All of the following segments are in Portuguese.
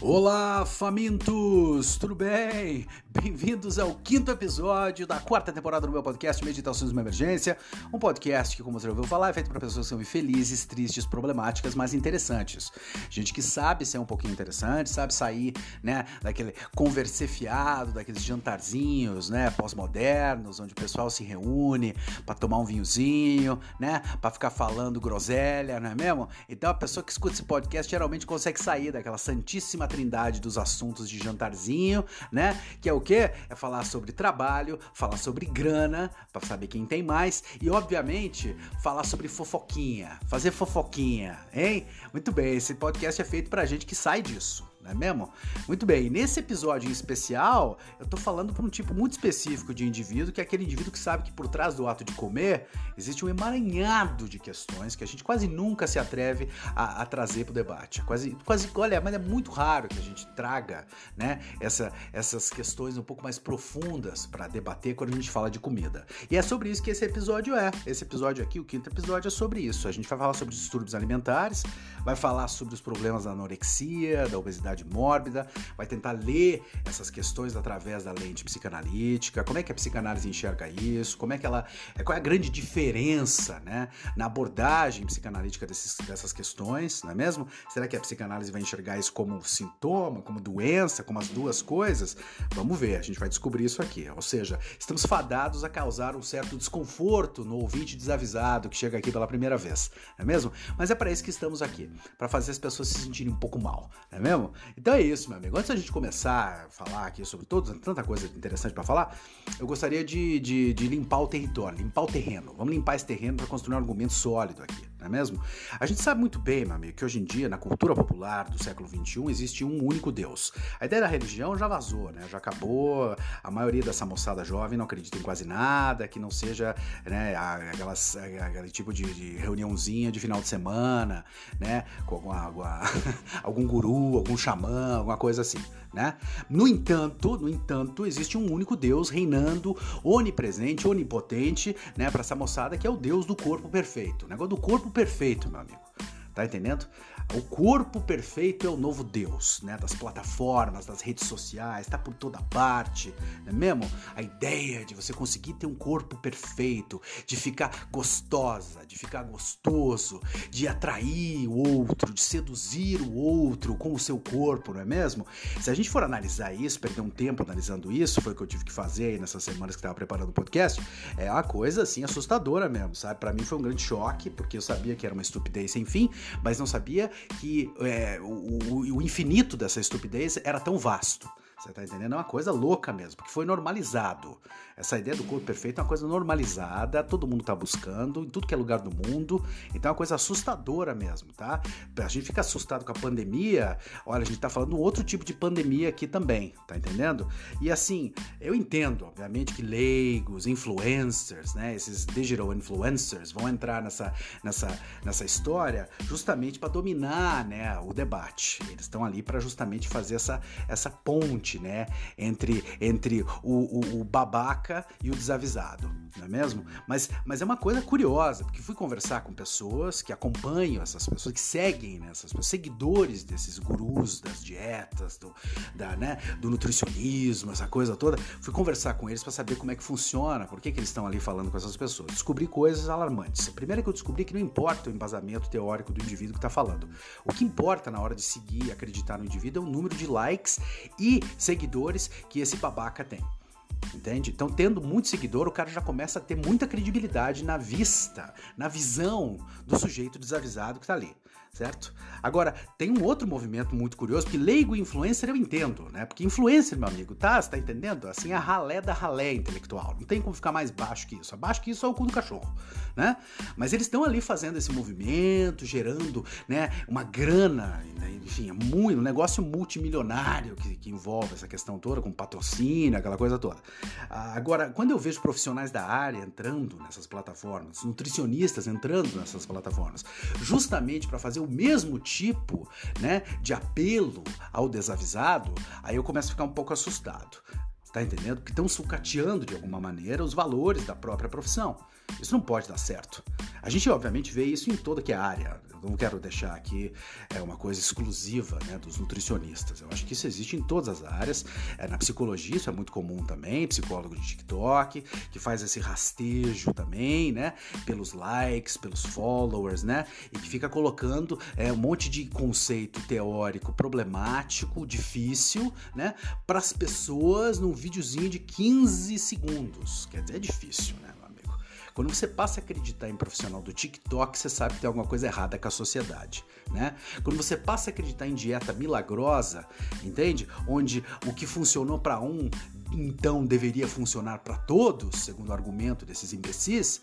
Olá, famintos! Tudo bem? Bem-vindos ao quinto episódio da quarta temporada do meu podcast Meditações de uma Emergência. Um podcast que, como você já ouviu falar, é feito para pessoas que são infelizes, tristes, problemáticas, mas interessantes. Gente que sabe ser um pouquinho interessante, sabe sair, né, daquele conversefiado, daqueles jantarzinhos, né, pós-modernos, onde o pessoal se reúne para tomar um vinhozinho, né, para ficar falando groselha, não é mesmo? Então a pessoa que escuta esse podcast geralmente consegue sair daquela santíssima trindade dos assuntos de jantarzinho, né, que é o quê? É falar sobre trabalho, falar sobre grana, para saber quem tem mais e, obviamente, falar sobre fofoquinha, fazer fofoquinha, hein? Muito bem, esse podcast é feito pra gente que sai disso não é mesmo? Muito bem, nesse episódio em especial, eu tô falando para um tipo muito específico de indivíduo, que é aquele indivíduo que sabe que por trás do ato de comer existe um emaranhado de questões que a gente quase nunca se atreve a, a trazer para o debate. Quase, quase, olha, mas é muito raro que a gente traga né, essa, essas questões um pouco mais profundas para debater quando a gente fala de comida. E é sobre isso que esse episódio é. Esse episódio aqui, o quinto episódio, é sobre isso. A gente vai falar sobre distúrbios alimentares, vai falar sobre os problemas da anorexia, da obesidade obesidade mórbida, vai tentar ler essas questões através da lente psicanalítica, como é que a psicanálise enxerga isso, como é que ela. É, qual é a grande diferença né, na abordagem psicanalítica desses, dessas questões, não é mesmo? Será que a psicanálise vai enxergar isso como sintoma, como doença, como as duas coisas? Vamos ver, a gente vai descobrir isso aqui. Ou seja, estamos fadados a causar um certo desconforto no ouvinte desavisado que chega aqui pela primeira vez, não é mesmo? Mas é para isso que estamos aqui, para fazer as pessoas se sentirem um pouco mal, não é mesmo? Então é isso, meu amigo. Antes da gente começar a falar aqui sobre tudo, tanta coisa interessante para falar, eu gostaria de, de, de, limpar o território, limpar o terreno. Vamos limpar esse terreno para construir um argumento sólido aqui, não é mesmo? A gente sabe muito bem, meu amigo, que hoje em dia, na cultura popular do século XXI, existe um único Deus. A ideia da religião já vazou, né? Já acabou. A maioria dessa moçada jovem não acredita em quase nada, que não seja né, aquelas, aquele tipo de, de reuniãozinha de final de semana, né? Com alguma, alguma algum guru, algum xamã, alguma coisa assim, né? No entanto, no entanto, existe um único Deus reinando onipresente, onipotente, né, para essa moçada que é o Deus do corpo perfeito. Negócio do corpo perfeito, meu amigo. Tá entendendo? O corpo perfeito é o novo Deus, né? Das plataformas, das redes sociais, tá por toda parte, não é mesmo? A ideia de você conseguir ter um corpo perfeito, de ficar gostosa, de ficar gostoso, de atrair o outro, de seduzir o outro com o seu corpo, não é mesmo? Se a gente for analisar isso, perder um tempo analisando isso, foi o que eu tive que fazer aí nessas semanas que estava preparando o podcast, é uma coisa assim assustadora mesmo, sabe? Para mim foi um grande choque, porque eu sabia que era uma estupidez sem fim, mas não sabia que é, o, o infinito dessa estupidez era tão vasto. Você tá entendendo? É uma coisa louca mesmo, porque foi normalizado. Essa ideia do corpo perfeito é uma coisa normalizada, todo mundo tá buscando, em tudo que é lugar do mundo. Então é uma coisa assustadora mesmo, tá? A gente fica assustado com a pandemia, olha, a gente tá falando outro tipo de pandemia aqui também, tá entendendo? E assim, eu entendo, obviamente, que leigos, influencers, né, esses digital influencers vão entrar nessa, nessa, nessa história justamente para dominar, né, o debate. Eles estão ali para justamente fazer essa, essa ponte ponte, né? Entre, entre o, o, o, babaca e o desavisado, não é mesmo? Mas, mas é uma coisa curiosa, porque fui conversar com pessoas que acompanham essas pessoas, que seguem né, essas pessoas, seguidores desses gurus das dietas, do, da, né, do nutricionismo, essa coisa toda. Fui conversar com eles para saber como é que funciona, por que, que eles estão ali falando com essas pessoas. Descobri coisas alarmantes. A primeira que eu descobri é que não importa o embasamento teórico do indivíduo que está falando. O que importa na hora de seguir e acreditar no indivíduo é o número de likes e seguidores que esse babaca tem. Entende? Então, tendo muito seguidor, o cara já começa a ter muita credibilidade na vista, na visão do sujeito desavisado que tá ali certo? Agora, tem um outro movimento muito curioso, que leigo influencer eu entendo, né? Porque influencer, meu amigo, tá? Você tá entendendo? Assim, a ralé da ralé intelectual. Não tem como ficar mais baixo que isso. Abaixo que isso é o cu do cachorro, né? Mas eles estão ali fazendo esse movimento, gerando, né, uma grana, né? enfim, é muito, um negócio multimilionário que, que envolve essa questão toda, com patrocínio, aquela coisa toda. Agora, quando eu vejo profissionais da área entrando nessas plataformas, nutricionistas entrando nessas plataformas, justamente para fazer fazer o mesmo tipo né, de apelo ao desavisado, aí eu começo a ficar um pouco assustado. Tá entendendo? Porque estão sucateando de alguma maneira os valores da própria profissão. Isso não pode dar certo. A gente, obviamente, vê isso em toda que é área. Eu não quero deixar aqui é, uma coisa exclusiva né, dos nutricionistas. Eu acho que isso existe em todas as áreas. É, na psicologia, isso é muito comum também. Psicólogo de TikTok, que faz esse rastejo também, né? Pelos likes, pelos followers, né? E que fica colocando é, um monte de conceito teórico problemático, difícil, né? Para as pessoas num videozinho de 15 segundos. Quer dizer, é difícil, né? Quando você passa a acreditar em profissional do TikTok, você sabe que tem alguma coisa errada com a sociedade, né? Quando você passa a acreditar em dieta milagrosa, entende? Onde o que funcionou para um, então deveria funcionar para todos, segundo o argumento desses imbecis,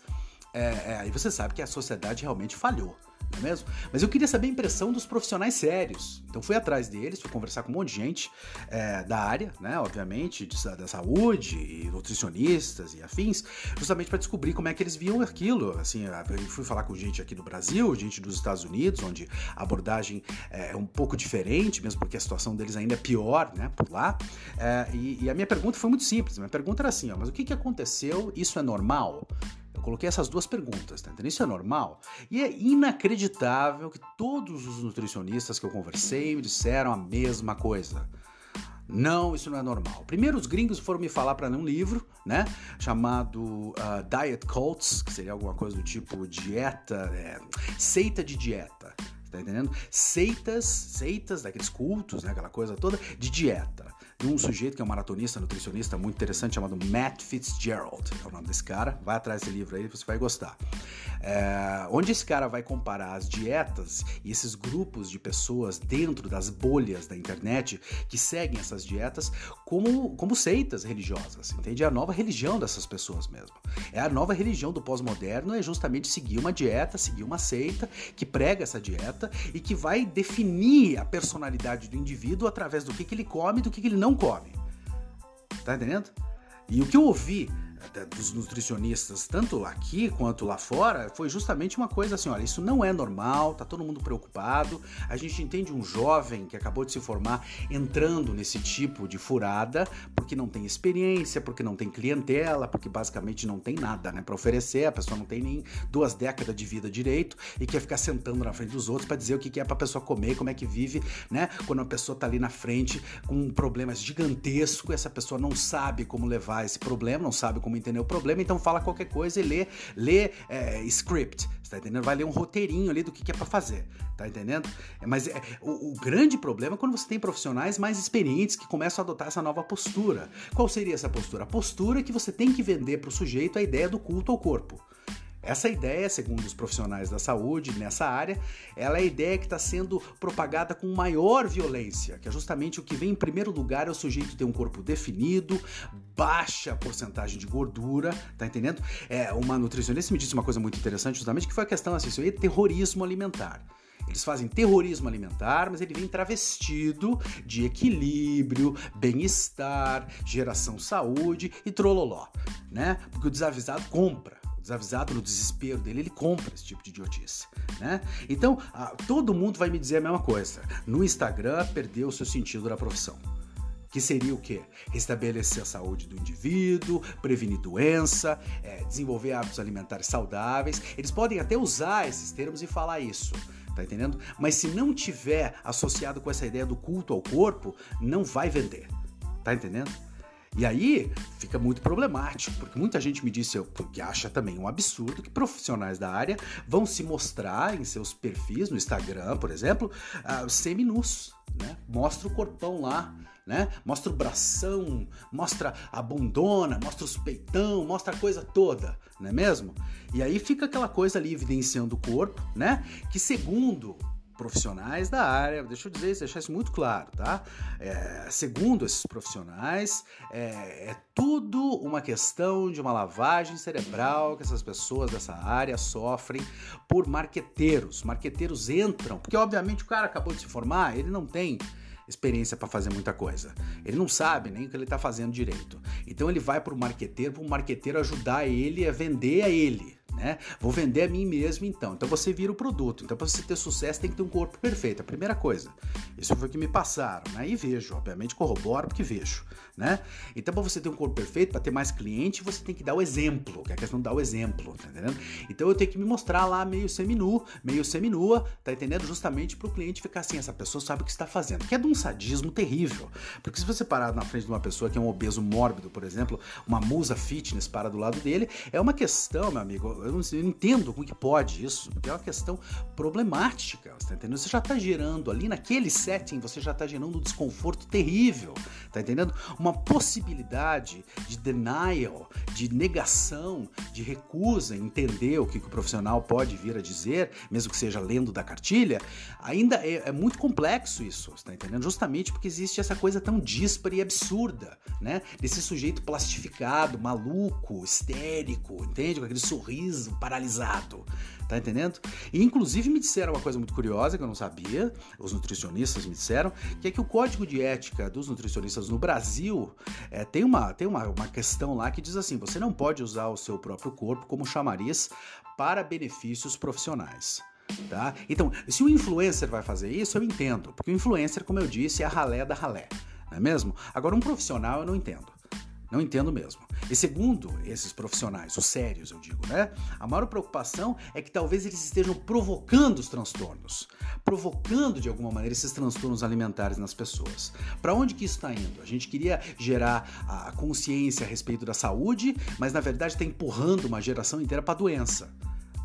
é, é, aí você sabe que a sociedade realmente falhou não é mesmo? Mas eu queria saber a impressão dos profissionais sérios. Então fui atrás deles, fui conversar com um monte de gente é, da área, né? Obviamente, de, da saúde, e nutricionistas e afins, justamente para descobrir como é que eles viam aquilo. Assim, eu fui falar com gente aqui do Brasil, gente dos Estados Unidos, onde a abordagem é, é um pouco diferente, mesmo porque a situação deles ainda é pior, né? Por lá. É, e, e, a minha pergunta foi muito simples. Minha pergunta era assim: ó, mas o que, que aconteceu? Isso é normal? Eu coloquei essas duas perguntas, tá entendendo? Isso é normal? E é inacreditável que todos os nutricionistas que eu conversei me disseram a mesma coisa. Não, isso não é normal. Primeiro, os gringos foram me falar para ler um livro, né? Chamado uh, Diet Cults, que seria alguma coisa do tipo dieta, é, seita de dieta. Tá entendendo? Seitas, seitas daqueles cultos, né? Aquela coisa toda de dieta de um sujeito que é um maratonista, nutricionista muito interessante, chamado Matt Fitzgerald. É o nome desse cara. Vai atrás desse livro aí, você vai gostar. É, onde esse cara vai comparar as dietas e esses grupos de pessoas dentro das bolhas da internet que seguem essas dietas como, como seitas religiosas, entende? É a nova religião dessas pessoas mesmo. É a nova religião do pós-moderno, é justamente seguir uma dieta, seguir uma seita que prega essa dieta e que vai definir a personalidade do indivíduo através do que, que ele come e do que, que ele não não come. Tá entendendo? E o que eu ouvi dos nutricionistas, tanto aqui quanto lá fora, foi justamente uma coisa assim: olha, isso não é normal, tá todo mundo preocupado. A gente entende um jovem que acabou de se formar entrando nesse tipo de furada porque não tem experiência, porque não tem clientela, porque basicamente não tem nada né, para oferecer, a pessoa não tem nem duas décadas de vida direito e quer ficar sentando na frente dos outros para dizer o que é para pessoa comer, como é que vive, né? Quando a pessoa tá ali na frente com um problema gigantesco, essa pessoa não sabe como levar esse problema, não sabe como entender o problema, então fala qualquer coisa e lê, lê é, script, tá entendendo? Vai ler um roteirinho ali do que, que é para fazer, tá entendendo? É, mas é, o, o, grande problema é quando você tem profissionais mais experientes que começam a adotar essa nova postura. Qual seria essa postura? A postura é que você tem que vender para o sujeito a ideia do culto ao corpo. Essa ideia, segundo os profissionais da saúde nessa área, ela é a ideia que está sendo propagada com maior violência, que é justamente o que vem em primeiro lugar é o sujeito ter um corpo definido, baixa porcentagem de gordura, tá entendendo? É, uma nutricionista me disse uma coisa muito interessante, justamente, que foi a questão assim, isso aí é terrorismo alimentar. Eles fazem terrorismo alimentar, mas ele vem travestido de equilíbrio, bem-estar, geração saúde e trololó, né? Porque o desavisado compra desavisado no desespero dele, ele compra esse tipo de idiotice, né? Então, todo mundo vai me dizer a mesma coisa. No Instagram, perdeu o seu sentido da profissão. Que seria o quê? Restabelecer a saúde do indivíduo, prevenir doença, é, desenvolver hábitos alimentares saudáveis. Eles podem até usar esses termos e falar isso, tá entendendo? Mas se não tiver associado com essa ideia do culto ao corpo, não vai vender, tá entendendo? E aí fica muito problemático, porque muita gente me disse que acha também um absurdo que profissionais da área vão se mostrar em seus perfis no Instagram, por exemplo, uh, semi-nus, né? Mostra o corpão lá, né? Mostra o bração, mostra a bundona, mostra os peitão, mostra a coisa toda, não é mesmo? E aí fica aquela coisa ali evidenciando o corpo, né? Que segundo profissionais da área, deixa eu dizer isso, deixar isso muito claro, tá? É, segundo esses profissionais, é, é, tudo uma questão de uma lavagem cerebral que essas pessoas dessa área sofrem por marqueteiros. Marqueteiros entram, porque obviamente o cara acabou de se formar, ele não tem experiência para fazer muita coisa. Ele não sabe nem o que ele está fazendo direito. Então ele vai para o marqueteiro, para o marqueteiro ajudar ele a vender a ele né? Vou vender a mim mesmo então. Então você vira o produto. Então para você ter sucesso tem que ter um corpo perfeito. A primeira coisa. Isso foi o que me passaram, né? E vejo, obviamente corroboro porque vejo, né? Então para você ter um corpo perfeito, para ter mais cliente, você tem que dar o exemplo, que é a questão de dar o exemplo, tá entendendo? Então eu tenho que me mostrar lá meio seminu, meio seminua, tá entendendo? Justamente para o cliente ficar assim, essa pessoa sabe o que está fazendo. Que é de um sadismo terrível. Porque se você parar na frente de uma pessoa que é um obeso mórbido, por exemplo, uma musa fitness para do lado dele, é uma questão, meu amigo, eu não, eu não entendo como que pode isso, porque é uma questão problemática, você tá entendendo? Você já está gerando ali naquele setting, você já está gerando um desconforto terrível, tá entendendo? Uma possibilidade de denial, de negação, de recusa, entender o que, que o profissional pode vir a dizer, mesmo que seja lendo da cartilha, ainda é, é muito complexo isso, você tá entendendo? Justamente porque existe essa coisa tão díspara e absurda, né? Desse sujeito plastificado, maluco, histérico, entende? Com aquele sorriso paralisado. Tá entendendo? E inclusive me disseram uma coisa muito curiosa que eu não sabia, os nutricionistas me disseram, que é que o código de ética dos nutricionistas no Brasil é, tem, uma, tem uma, uma questão lá que diz assim: você não pode usar o seu próprio corpo como chamariz para benefícios profissionais. Tá? Então, se o influencer vai fazer isso, eu entendo, porque o influencer, como eu disse, é a ralé da ralé, não é mesmo? Agora, um profissional eu não entendo. Não entendo mesmo. E segundo esses profissionais, os sérios, eu digo, né? A maior preocupação é que talvez eles estejam provocando os transtornos, provocando de alguma maneira esses transtornos alimentares nas pessoas. Para onde que isso está indo? A gente queria gerar a consciência a respeito da saúde, mas na verdade está empurrando uma geração inteira para a doença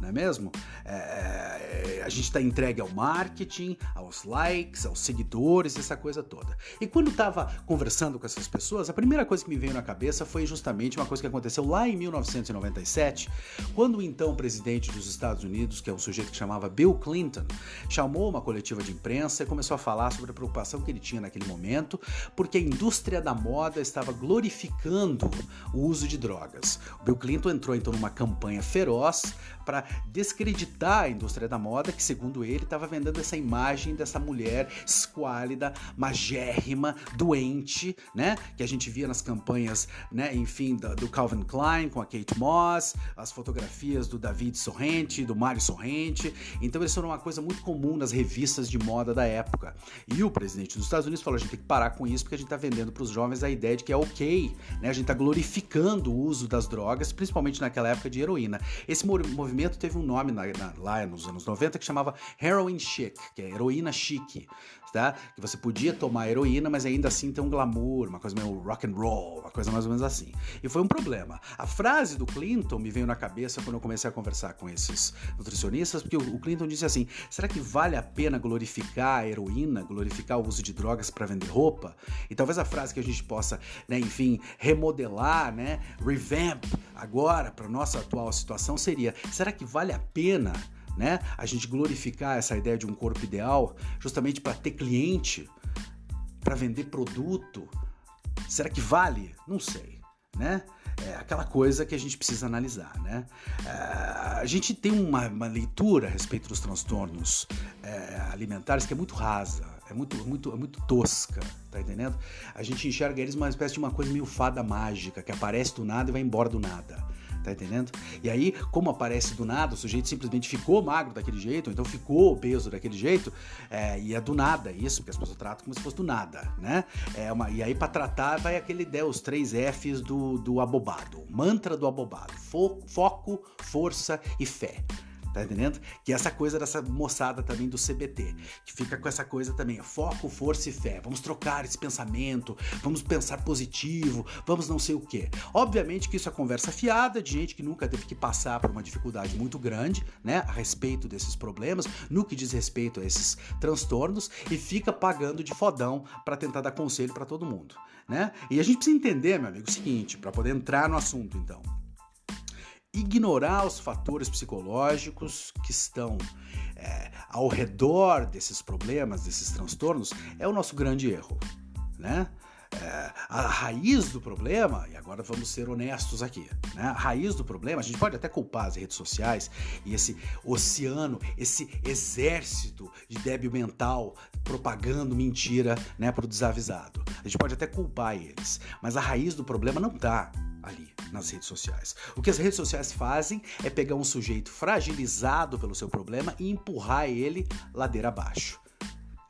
não é mesmo? É, a gente está entregue ao marketing, aos likes, aos seguidores, essa coisa toda. E quando estava conversando com essas pessoas, a primeira coisa que me veio na cabeça foi justamente uma coisa que aconteceu lá em 1997, quando o então presidente dos Estados Unidos, que é um sujeito que chamava Bill Clinton, chamou uma coletiva de imprensa e começou a falar sobre a preocupação que ele tinha naquele momento, porque a indústria da moda estava glorificando o uso de drogas. O Bill Clinton entrou então numa campanha feroz para descreditar a indústria da moda, que segundo ele estava vendendo essa imagem dessa mulher esquálida, magérrima, doente, né? Que a gente via nas campanhas, né? Enfim, do, do Calvin Klein com a Kate Moss, as fotografias do David Sorrente, do Mário Sorrente. Então isso era uma coisa muito comum nas revistas de moda da época. E o presidente dos Estados Unidos falou: a gente tem que parar com isso porque a gente está vendendo para os jovens a ideia de que é ok, né? A gente está glorificando o uso das drogas, principalmente naquela época de heroína. Esse movimento teve um nome na, na, lá nos anos 90 que chamava heroin chic, que é heroína chique, tá? Que você podia tomar heroína, mas ainda assim ter um glamour, uma coisa meio rock and roll, uma coisa mais ou menos assim. E foi um problema. A frase do Clinton me veio na cabeça quando eu comecei a conversar com esses nutricionistas, porque o Clinton disse assim: será que vale a pena glorificar a heroína, glorificar o uso de drogas para vender roupa? E talvez a frase que a gente possa, né, enfim, remodelar, né, revamp agora para nossa atual situação seria: será que vale a pena? Né? A gente glorificar essa ideia de um corpo ideal justamente para ter cliente, para vender produto. Será que vale? Não sei, né? É aquela coisa que a gente precisa analisar, né? É, a gente tem uma, uma, leitura a respeito dos transtornos é, alimentares que é muito rasa, é muito, muito, é muito tosca, tá entendendo? A gente enxerga eles uma espécie de uma coisa meio fada mágica, que aparece do nada e vai embora do nada. Tá entendendo? E aí, como aparece do nada, o sujeito simplesmente ficou magro daquele jeito, ou então ficou obeso daquele jeito, é, e é do nada isso, porque as pessoas tratam como se fosse do nada, né? É uma, e aí, para tratar, vai aquele ideia, os três Fs do, do abobado, mantra do abobado: fo, foco, força e fé. Tá entendendo? Que é essa coisa dessa moçada também do CBT, que fica com essa coisa também, foco, força e fé. Vamos trocar esse pensamento, vamos pensar positivo, vamos não sei o quê. Obviamente que isso é conversa fiada de gente que nunca teve que passar por uma dificuldade muito grande, né, a respeito desses problemas, no que diz respeito a esses transtornos e fica pagando de fodão para tentar dar conselho para todo mundo, né? E a gente precisa entender, meu amigo, o seguinte, para poder entrar no assunto, então ignorar os fatores psicológicos que estão é, ao redor desses problemas, desses transtornos, é o nosso grande erro, né? é, a raiz do problema, e agora vamos ser honestos aqui, né? A raiz do problema, a gente pode até culpar as redes sociais e esse oceano, esse exército de débil mental propagando mentira, né, pro desavisado. A gente pode até culpar eles, mas a raiz do problema não tá ali nas redes sociais. O que as redes sociais fazem é pegar um sujeito fragilizado pelo seu problema e empurrar ele ladeira abaixo.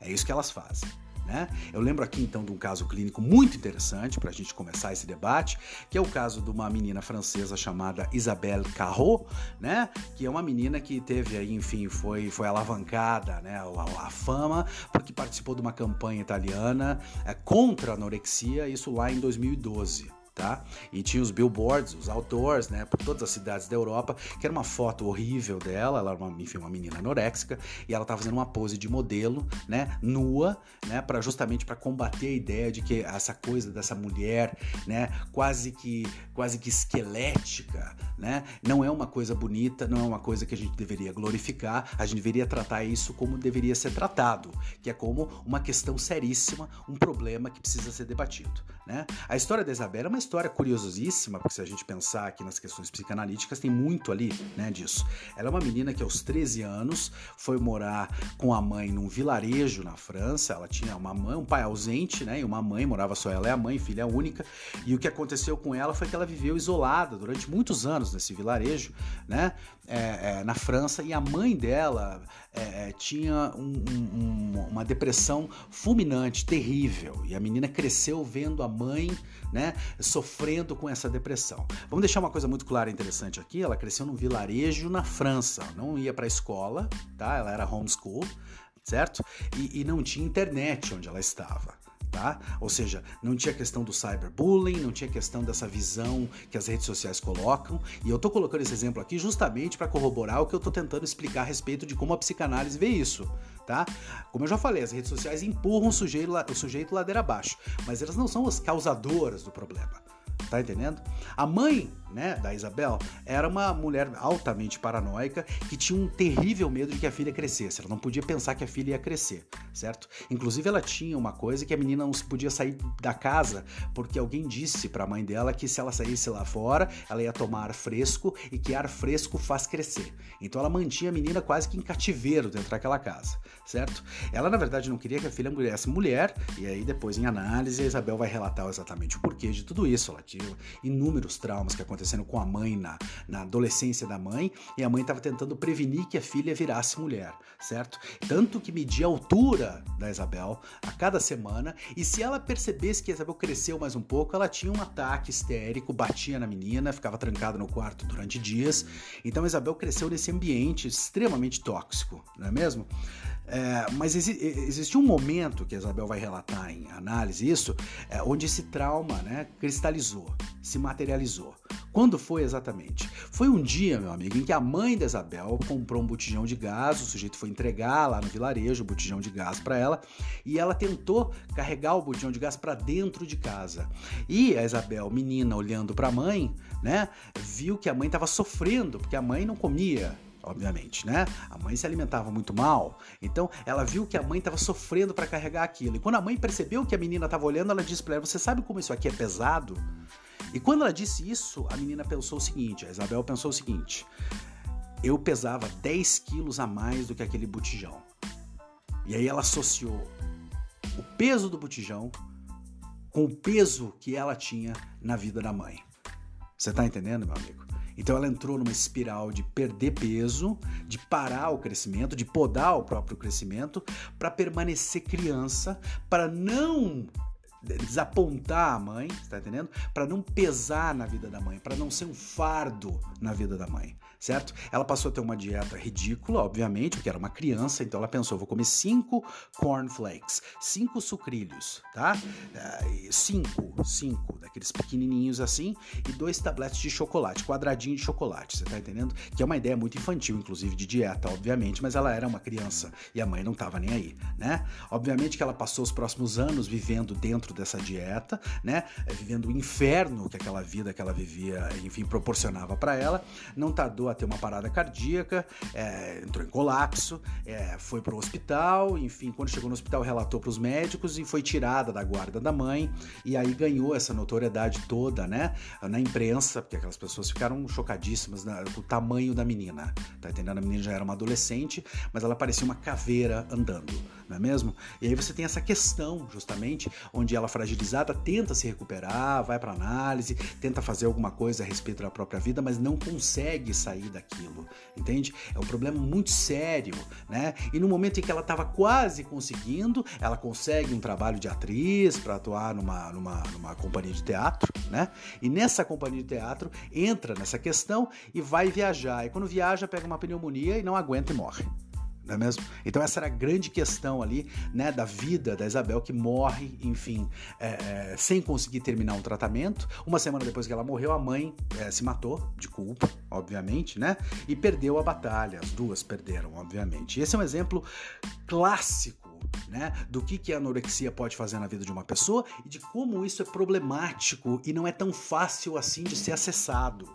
É isso que elas fazem. Né? Eu lembro aqui então de um caso clínico muito interessante para a gente começar esse debate, que é o caso de uma menina francesa chamada Isabelle Carrot, né? que é uma menina que teve aí, enfim, foi, foi alavancada né? a, a fama porque participou de uma campanha italiana é, contra a anorexia, isso lá em 2012 tá? E tinha os billboards, os outdoors, né, por todas as cidades da Europa, que era uma foto horrível dela, ela era uma, enfim, uma menina anoréxica, e ela estava fazendo uma pose de modelo, né, nua, né, para justamente para combater a ideia de que essa coisa dessa mulher, né, quase que quase que esquelética, né, não é uma coisa bonita, não é uma coisa que a gente deveria glorificar, a gente deveria tratar isso como deveria ser tratado, que é como uma questão seríssima, um problema que precisa ser debatido, né? A história da Isabela é uma história curiosíssima, porque se a gente pensar aqui nas questões psicanalíticas, tem muito ali né, disso. Ela é uma menina que aos 13 anos foi morar com a mãe num vilarejo na França. Ela tinha uma mãe, um pai ausente, né? E uma mãe, morava só ela é a mãe, filha única. E o que aconteceu com ela foi que ela viveu isolada durante muitos anos nesse vilarejo, né? É, é, na França, e a mãe dela é, é tinha um, um, uma depressão fulminante, terrível. E a menina cresceu vendo a mãe, né? sofrendo com essa depressão. Vamos deixar uma coisa muito clara e interessante aqui. Ela cresceu num vilarejo na França, não ia para a escola, tá? Ela era homeschool, certo? E, e não tinha internet onde ela estava. Tá? Ou seja, não tinha questão do cyberbullying, não tinha questão dessa visão que as redes sociais colocam. E eu tô colocando esse exemplo aqui justamente para corroborar o que eu tô tentando explicar a respeito de como a psicanálise vê isso, tá? Como eu já falei, as redes sociais empurram o sujeito, o sujeito ladeira abaixo, mas elas não são as causadoras do problema. Tá entendendo? A mãe, né, da Isabel, era uma mulher altamente paranoica que tinha um terrível medo de que a filha crescesse. Ela não podia pensar que a filha ia crescer, certo? Inclusive, ela tinha uma coisa que a menina não se podia sair da casa porque alguém disse para a mãe dela que se ela saísse lá fora, ela ia tomar ar fresco e que ar fresco faz crescer. Então, ela mantinha a menina quase que em cativeiro dentro daquela casa, certo? Ela, na verdade, não queria que a filha fosse mulher, e aí depois, em análise, a Isabel vai relatar exatamente o porquê de tudo isso. Ela tinha inúmeros traumas que aconteceram com a mãe na, na adolescência da mãe, e a mãe estava tentando prevenir que a filha virasse mulher, certo? Tanto que media a altura da Isabel a cada semana, e se ela percebesse que a Isabel cresceu mais um pouco, ela tinha um ataque histérico, batia na menina, ficava trancada no quarto durante dias. Então a Isabel cresceu nesse ambiente extremamente tóxico, não é mesmo? É, mas exi existe um momento que a Isabel vai relatar em análise isso, é, onde esse trauma né, cristalizou, se materializou. Quando foi exatamente? Foi um dia, meu amigo, em que a mãe da Isabel comprou um botijão de gás, o sujeito foi entregar lá no vilarejo o botijão de gás para ela, e ela tentou carregar o botijão de gás para dentro de casa. E a Isabel, menina, olhando para a mãe, né, viu que a mãe estava sofrendo, porque a mãe não comia obviamente, né? A mãe se alimentava muito mal, então ela viu que a mãe estava sofrendo para carregar aquilo. E quando a mãe percebeu que a menina estava olhando, ela disse para ela: Você sabe como isso aqui é pesado? E quando ela disse isso, a menina pensou o seguinte: a Isabel pensou o seguinte. Eu pesava 10 quilos a mais do que aquele botijão. E aí ela associou o peso do botijão com o peso que ela tinha na vida da mãe. Você tá entendendo, meu amigo? Então ela entrou numa espiral de perder peso, de parar o crescimento, de podar o próprio crescimento, para permanecer criança, para não desapontar a mãe, está entendendo? Para não pesar na vida da mãe, para não ser um fardo na vida da mãe certo? Ela passou a ter uma dieta ridícula, obviamente, porque era uma criança, então ela pensou: vou comer cinco cornflakes, cinco sucrilhos, tá? Uh, cinco, cinco, daqueles pequenininhos assim, e dois tabletes de chocolate, quadradinho de chocolate, você tá entendendo? Que é uma ideia muito infantil, inclusive, de dieta, obviamente, mas ela era uma criança e a mãe não tava nem aí, né? Obviamente que ela passou os próximos anos vivendo dentro dessa dieta, né? Vivendo o inferno que aquela vida que ela vivia, enfim, proporcionava para ela, não tardou ter uma parada cardíaca, é, entrou em colapso, é, foi para o hospital, enfim, quando chegou no hospital relatou para os médicos e foi tirada da guarda da mãe e aí ganhou essa notoriedade toda, né, na imprensa, porque aquelas pessoas ficaram chocadíssimas né, com o tamanho da menina, tá entendendo? A menina já era uma adolescente, mas ela parecia uma caveira andando, não é mesmo? E aí você tem essa questão, justamente, onde ela fragilizada tenta se recuperar, vai para análise, tenta fazer alguma coisa a respeito da própria vida, mas não consegue sair daquilo, entende? É um problema muito sério, né? E no momento em que ela estava quase conseguindo, ela consegue um trabalho de atriz para atuar numa, numa, numa companhia de teatro, né? E nessa companhia de teatro entra nessa questão e vai viajar. E quando viaja, pega uma pneumonia e não aguenta e morre não é mesmo? Então essa era a grande questão ali, né, da vida da Isabel que morre, enfim, é, é, sem conseguir terminar um tratamento. Uma semana depois que ela morreu, a mãe é, se matou de culpa, obviamente, né, e perdeu a batalha. As duas perderam, obviamente. Esse é um exemplo clássico né, do que, que a anorexia pode fazer na vida de uma pessoa e de como isso é problemático e não é tão fácil assim de ser acessado.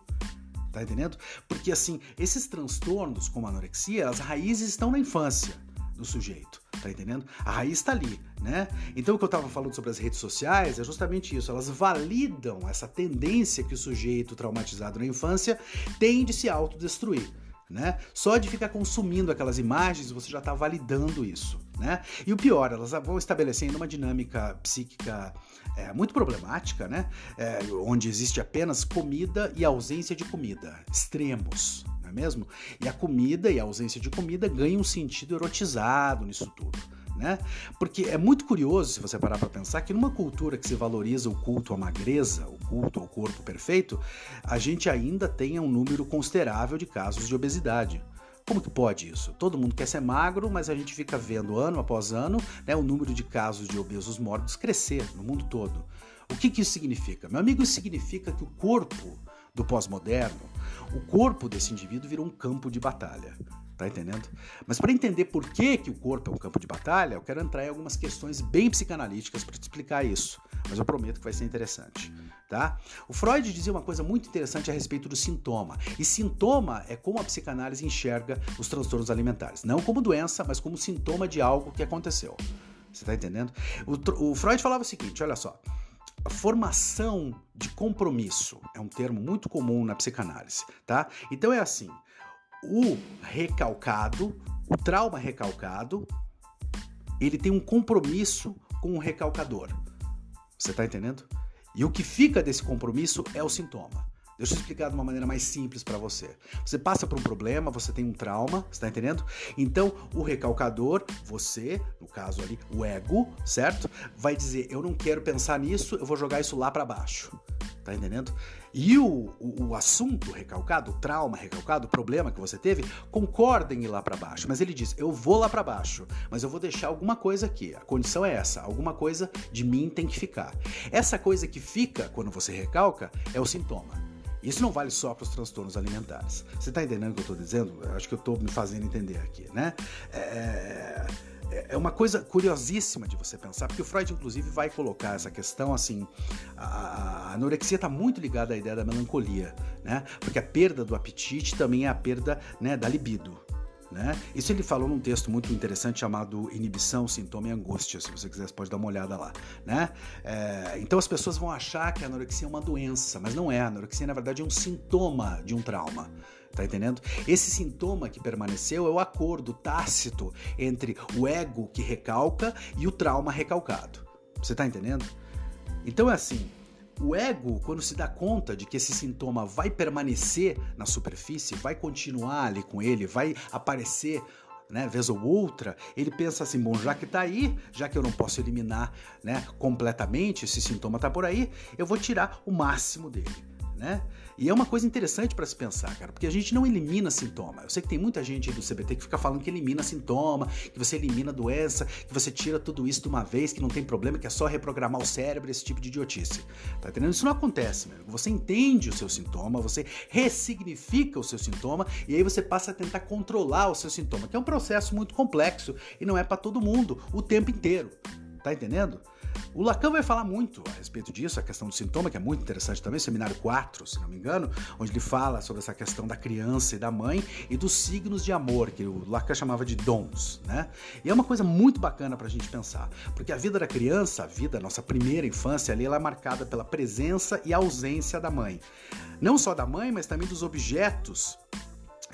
Tá entendendo? Porque assim, esses transtornos como a anorexia, as raízes estão na infância do sujeito. Tá entendendo? A raiz está ali, né? Então o que eu estava falando sobre as redes sociais é justamente isso. Elas validam essa tendência que o sujeito traumatizado na infância tem de se autodestruir. Né? Só de ficar consumindo aquelas imagens, você já está validando isso. Né? E o pior, elas vão estabelecendo uma dinâmica psíquica é, muito problemática, né? É, onde existe apenas comida e ausência de comida, extremos, não é mesmo? E a comida e a ausência de comida ganham um sentido erotizado nisso tudo. Né? Porque é muito curioso, se você parar para pensar, que numa cultura que se valoriza o culto à magreza, o culto ao corpo perfeito, a gente ainda tenha um número considerável de casos de obesidade. Como que pode isso? Todo mundo quer ser magro, mas a gente fica vendo ano após ano né, o número de casos de obesos mórbidos crescer no mundo todo. O que, que isso significa? Meu amigo, isso significa que o corpo do pós-moderno, o corpo desse indivíduo virou um campo de batalha. Tá entendendo? Mas para entender por que, que o corpo é um campo de batalha, eu quero entrar em algumas questões bem psicanalíticas para te explicar isso. Mas eu prometo que vai ser interessante. Tá? O Freud dizia uma coisa muito interessante a respeito do sintoma. E sintoma é como a psicanálise enxerga os transtornos alimentares. Não como doença, mas como sintoma de algo que aconteceu. Você está entendendo? O, o Freud falava o seguinte: olha só. A formação de compromisso é um termo muito comum na psicanálise, tá? Então é assim: o recalcado, o trauma recalcado, ele tem um compromisso com o recalcador. Você está entendendo? E o que fica desse compromisso é o sintoma. Deixa eu explicar de uma maneira mais simples para você. Você passa por um problema, você tem um trauma, está entendendo? Então, o recalcador, você, no caso ali, o ego, certo? Vai dizer: "Eu não quero pensar nisso, eu vou jogar isso lá para baixo". Tá entendendo? E o, o, o, assunto recalcado, o trauma recalcado, o problema que você teve, concorda em ir lá para baixo. Mas ele diz: eu vou lá para baixo, mas eu vou deixar alguma coisa aqui. A condição é essa: alguma coisa de mim tem que ficar. Essa coisa que fica quando você recalca é o sintoma. Isso não vale só para os transtornos alimentares. Você está entendendo o que eu estou dizendo? Acho que eu estou me fazendo entender aqui, né? É é, é uma coisa curiosíssima de você pensar, porque o Freud, inclusive, vai colocar essa questão assim: a, anorexia está muito ligada à ideia da melancolia, né? Porque a perda do apetite também é a perda né, da libido. Né? Isso ele falou num texto muito interessante chamado Inibição, Sintoma e Angústia. Se você quiser, você pode dar uma olhada lá. Né? É, então as pessoas vão achar que a anorexia é uma doença, mas não é. A anorexia, na verdade, é um sintoma de um trauma. Tá entendendo? Esse sintoma que permaneceu é o acordo tácito entre o ego que recalca e o trauma recalcado. Você tá entendendo? Então é assim, o ego, quando se dá conta de que esse sintoma vai permanecer na superfície, vai continuar ali com ele, vai aparecer né, vez ou outra, ele pensa assim, bom, já que tá aí, já que eu não posso eliminar, né, completamente esse sintoma tá por aí, eu vou tirar o máximo dele, né? E é uma coisa interessante para se pensar, cara, porque a gente não elimina sintoma. Eu sei que tem muita gente do CBT que fica falando que elimina sintoma, que você elimina doença, que você tira tudo isso de uma vez, que não tem problema, que é só reprogramar o cérebro, esse tipo de idiotice. Tá entendendo? Isso não acontece, meu. Você entende o seu sintoma, você ressignifica o seu sintoma e aí você passa a tentar controlar o seu sintoma, que é um processo muito complexo e não é para todo mundo o tempo inteiro. Tá entendendo? O Lacan vai falar muito a respeito disso, a questão do sintoma, que é muito interessante também, seminário 4, se não me engano, onde ele fala sobre essa questão da criança e da mãe e dos signos de amor, que o Lacan chamava de dons, né? E é uma coisa muito bacana para a gente pensar, porque a vida da criança, a vida, a nossa primeira infância ali, ela é marcada pela presença e ausência da mãe. Não só da mãe, mas também dos objetos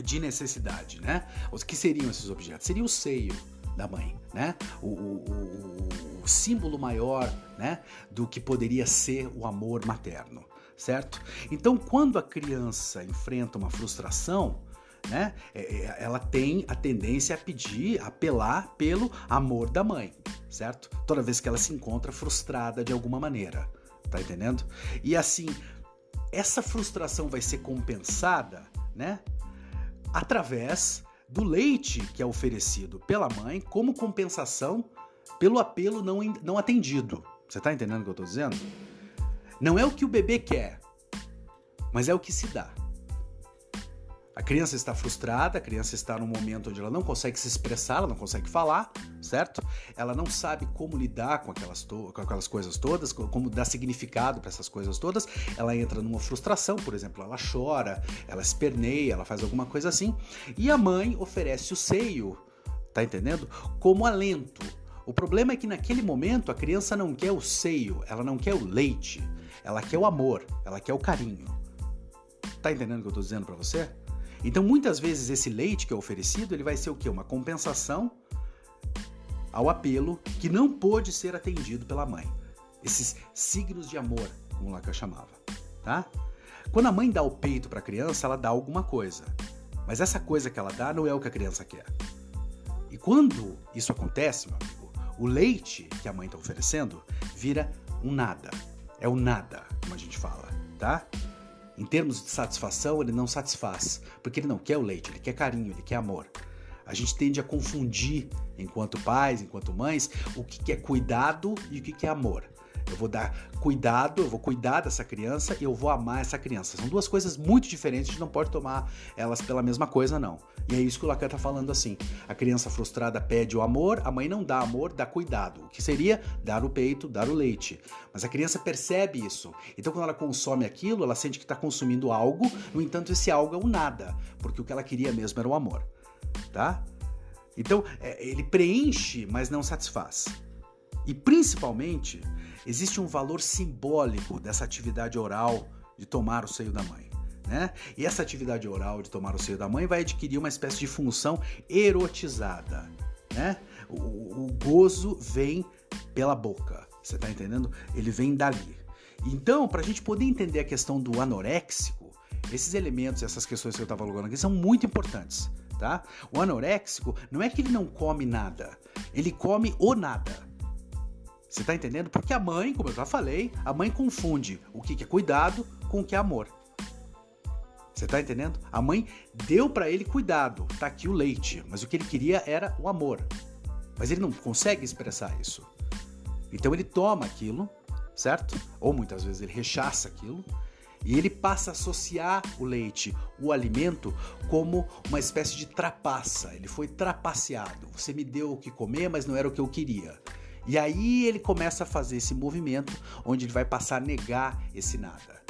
de necessidade, né? Os que seriam esses objetos? Seria o seio, da mãe, né? O, o, o, o, símbolo maior, né, do que poderia ser o amor materno, certo? Então, quando a criança enfrenta uma frustração, né, é, é, ela tem a tendência a pedir, a apelar pelo amor da mãe, certo? Toda vez que ela se encontra frustrada de alguma maneira, tá entendendo? E assim, essa frustração vai ser compensada, né, através do leite que é oferecido pela mãe como compensação pelo apelo não, não atendido. Você está entendendo o que eu estou dizendo? Não é o que o bebê quer, mas é o que se dá. A criança está frustrada, a criança está num momento onde ela não consegue se expressar, ela não consegue falar, certo? Ela não sabe como lidar com aquelas, com aquelas coisas todas, como dar significado para essas coisas todas. Ela entra numa frustração, por exemplo, ela chora, ela esperneia, ela faz alguma coisa assim. E a mãe oferece o seio, tá entendendo? Como alento. O problema é que naquele momento a criança não quer o seio, ela não quer o leite, ela quer o amor, ela quer o carinho. Tá entendendo o que eu tô dizendo para você? Então, muitas vezes esse leite que é oferecido, ele vai ser o quê? Uma compensação ao apelo que não pôde ser atendido pela mãe. Esses signos de amor, como Lacan chamava, tá? Quando a mãe dá o peito para a criança, ela dá alguma coisa. Mas essa coisa que ela dá não é o que a criança quer. E quando isso acontece, meu amigo, o leite que a mãe está oferecendo vira um nada. É o nada, como a gente fala, tá? Em termos de satisfação, ele não satisfaz, porque ele não quer o leite, ele quer carinho, ele quer amor. A gente tende a confundir, enquanto pais, enquanto mães, o que é cuidado e o que é amor. Eu vou dar cuidado, eu vou cuidar dessa criança e eu vou amar essa criança. São duas coisas muito diferentes, a gente não pode tomar elas pela mesma coisa, não. E é isso que o Lacan está falando assim. A criança frustrada pede o amor, a mãe não dá amor, dá cuidado. O que seria dar o peito, dar o leite. Mas a criança percebe isso. Então, quando ela consome aquilo, ela sente que está consumindo algo, no entanto, esse algo é o nada, porque o que ela queria mesmo era o amor. Tá? Então, é, ele preenche, mas não satisfaz. E principalmente, existe um valor simbólico dessa atividade oral de tomar o seio da mãe. Né? E essa atividade oral de tomar o seio da mãe vai adquirir uma espécie de função erotizada. Né? O, o gozo vem pela boca, você está entendendo? Ele vem dali. Então, para a gente poder entender a questão do anoréxico, esses elementos, essas questões que eu estava falando aqui são muito importantes. Tá? O anoréxico não é que ele não come nada, ele come o nada. Você está entendendo? Porque a mãe, como eu já falei, a mãe confunde o que é cuidado com o que é amor. Você está entendendo? A mãe deu para ele cuidado, tá aqui o leite, mas o que ele queria era o amor. Mas ele não consegue expressar isso. Então ele toma aquilo, certo? Ou muitas vezes ele rechaça aquilo e ele passa a associar o leite, o alimento, como uma espécie de trapaça. Ele foi trapaceado. Você me deu o que comer, mas não era o que eu queria. E aí ele começa a fazer esse movimento onde ele vai passar a negar esse nada.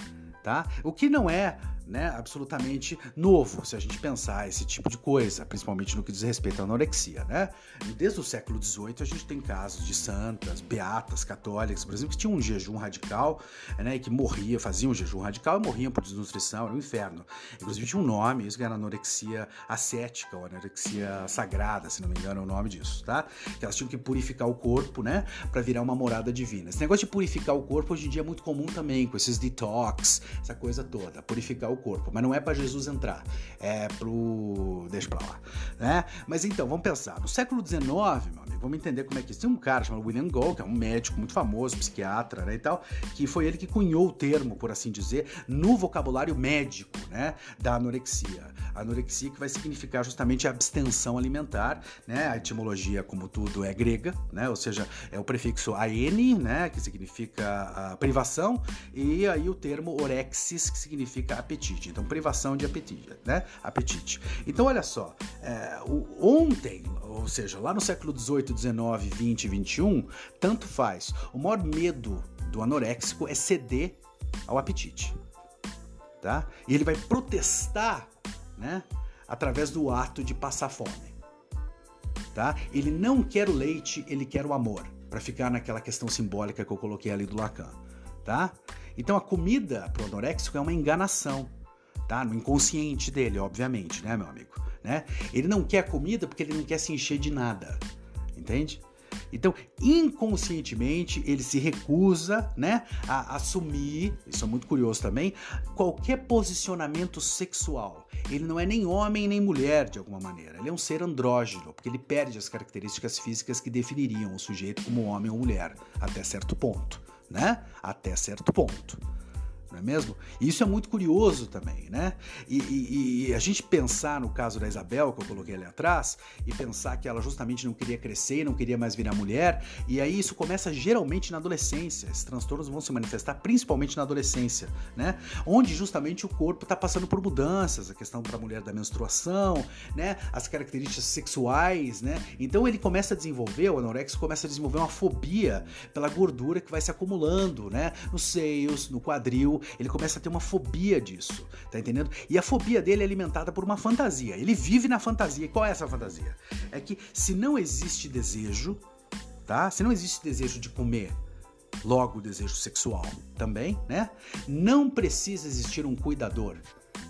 Tá? O que não é né, absolutamente novo, se a gente pensar esse tipo de coisa, principalmente no que diz respeito à anorexia. Né? Desde o século XVIII a gente tem casos de santas, beatas, católicas, por exemplo, que tinham um jejum radical né, e que morria, faziam um jejum radical e morriam por desnutrição, era um inferno. Inclusive tinha um nome, isso que era anorexia ascética ou anorexia sagrada, se não me engano é o nome disso, tá? Que elas tinham que purificar o corpo, né, para virar uma morada divina. Esse negócio de purificar o corpo hoje em dia é muito comum também, com esses detox, essa coisa toda, purificar o corpo, mas não é para Jesus entrar, é pro. deixa pra lá, né? Mas então, vamos pensar, no século XIX, meu amigo, vamos entender como é que isso. Tem um cara chamado William Gall, que é um médico muito famoso, psiquiatra, né, e tal, que foi ele que cunhou o termo, por assim dizer, no vocabulário médico, né, da anorexia. A anorexia que vai significar justamente a abstenção alimentar, né? A etimologia, como tudo, é grega, né? Ou seja, é o prefixo an, né, que significa privação, e aí o termo orexis, que significa apetite apetite. Então, privação de apetite, né? Apetite. Então, olha só, é, o, ontem ou seja, lá no século 18, 19, 20, 21, tanto faz. O maior medo do anoréxico é ceder ao apetite, tá? E ele vai protestar, né, através do ato de passar fome, tá? Ele não quer o leite, ele quer o amor, para ficar naquela questão simbólica que eu coloquei ali do Lacan, tá? Então a comida pro anoréxico é uma enganação, tá? No inconsciente dele, obviamente, né, meu amigo? Né? Ele não quer comida porque ele não quer se encher de nada, entende? Então, inconscientemente, ele se recusa, né, a assumir, isso é muito curioso também, qualquer posicionamento sexual. Ele não é nem homem nem mulher de alguma maneira. Ele é um ser andrógeno, porque ele perde as características físicas que definiriam o sujeito como homem ou mulher até certo ponto, né? Até certo ponto não é mesmo? E isso é muito curioso também, né? E, e, e, a gente pensar no caso da Isabel, que eu coloquei ali atrás, e pensar que ela justamente não queria crescer, não queria mais virar mulher, e aí isso começa geralmente na adolescência. Esses transtornos vão se manifestar principalmente na adolescência, né? Onde justamente o corpo está passando por mudanças, a questão para a mulher da menstruação, né? As características sexuais, né? Então ele começa a desenvolver, o anorexo começa a desenvolver uma fobia pela gordura que vai se acumulando, né? Nos seios, no quadril, ele começa a ter uma fobia disso, tá entendendo? E a fobia dele é alimentada por uma fantasia. Ele vive na fantasia. E qual é essa fantasia? É que se não existe desejo, tá? Se não existe desejo de comer, logo o desejo sexual também, né? Não precisa existir um cuidador,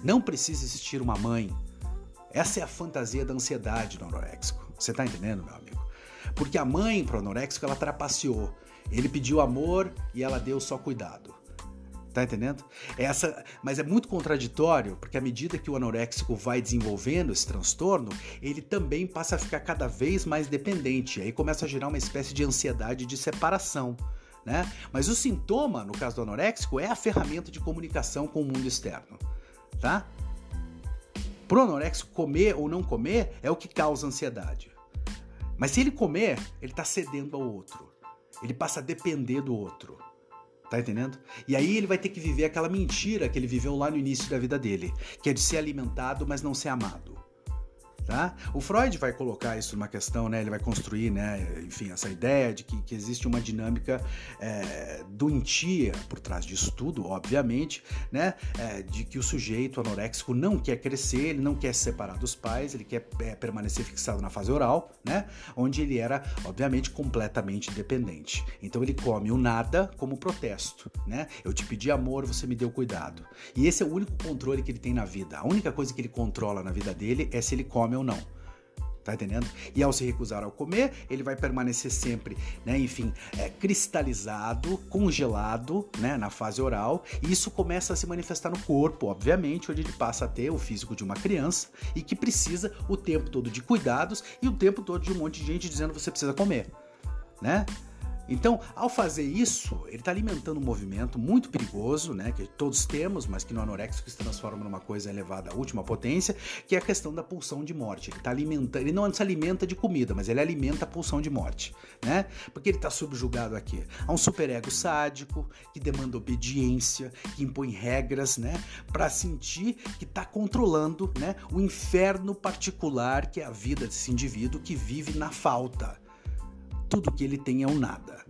não precisa existir uma mãe. Essa é a fantasia da ansiedade do anoréxico. Você tá entendendo, meu amigo? Porque a mãe pro anoréxico ela trapaceou. Ele pediu amor e ela deu só cuidado. Tá entendendo? Essa, mas é muito contraditório, porque à medida que o anoréxico vai desenvolvendo esse transtorno, ele também passa a ficar cada vez mais dependente. Aí começa a gerar uma espécie de ansiedade de separação. Né? Mas o sintoma, no caso do anoréxico, é a ferramenta de comunicação com o mundo externo. Tá? Pro anoréxico, comer ou não comer é o que causa ansiedade. Mas se ele comer, ele está cedendo ao outro. Ele passa a depender do outro. Tá entendendo? E aí ele vai ter que viver aquela mentira que ele viveu lá no início da vida dele, que é de ser alimentado, mas não ser amado. Tá? O Freud vai colocar isso numa questão, né? ele vai construir, né? enfim, essa ideia de que, que existe uma dinâmica é, doentia por trás disso tudo, obviamente, né? É, de que o sujeito anoréxico não quer crescer, ele não quer se separar dos pais, ele quer é, permanecer fixado na fase oral, né? onde ele era, obviamente, completamente dependente. Então ele come o nada como protesto. Né? Eu te pedi amor, você me deu cuidado. E esse é o único controle que ele tem na vida. A única coisa que ele controla na vida dele é se ele come ou não. Tá entendendo? E ao se recusar ao comer, ele vai permanecer sempre, né, enfim, é, cristalizado, congelado, né, na fase oral, e isso começa a se manifestar no corpo, obviamente, onde ele passa a ter o físico de uma criança e que precisa o tempo todo de cuidados e o tempo todo de um monte de gente dizendo você precisa comer, né? Então, ao fazer isso, ele está alimentando um movimento muito perigoso, né, que todos temos, mas que no anoréxico se transforma numa coisa elevada à última potência, que é a questão da pulsão de morte. Ele tá alimentando, ele não se alimenta de comida, mas ele alimenta a pulsão de morte, né? Porque ele está subjugado aqui a um superego sádico que demanda obediência, que impõe regras, né, para sentir que está controlando, né, o inferno particular que é a vida desse indivíduo que vive na falta tudo que ele tem é o nada.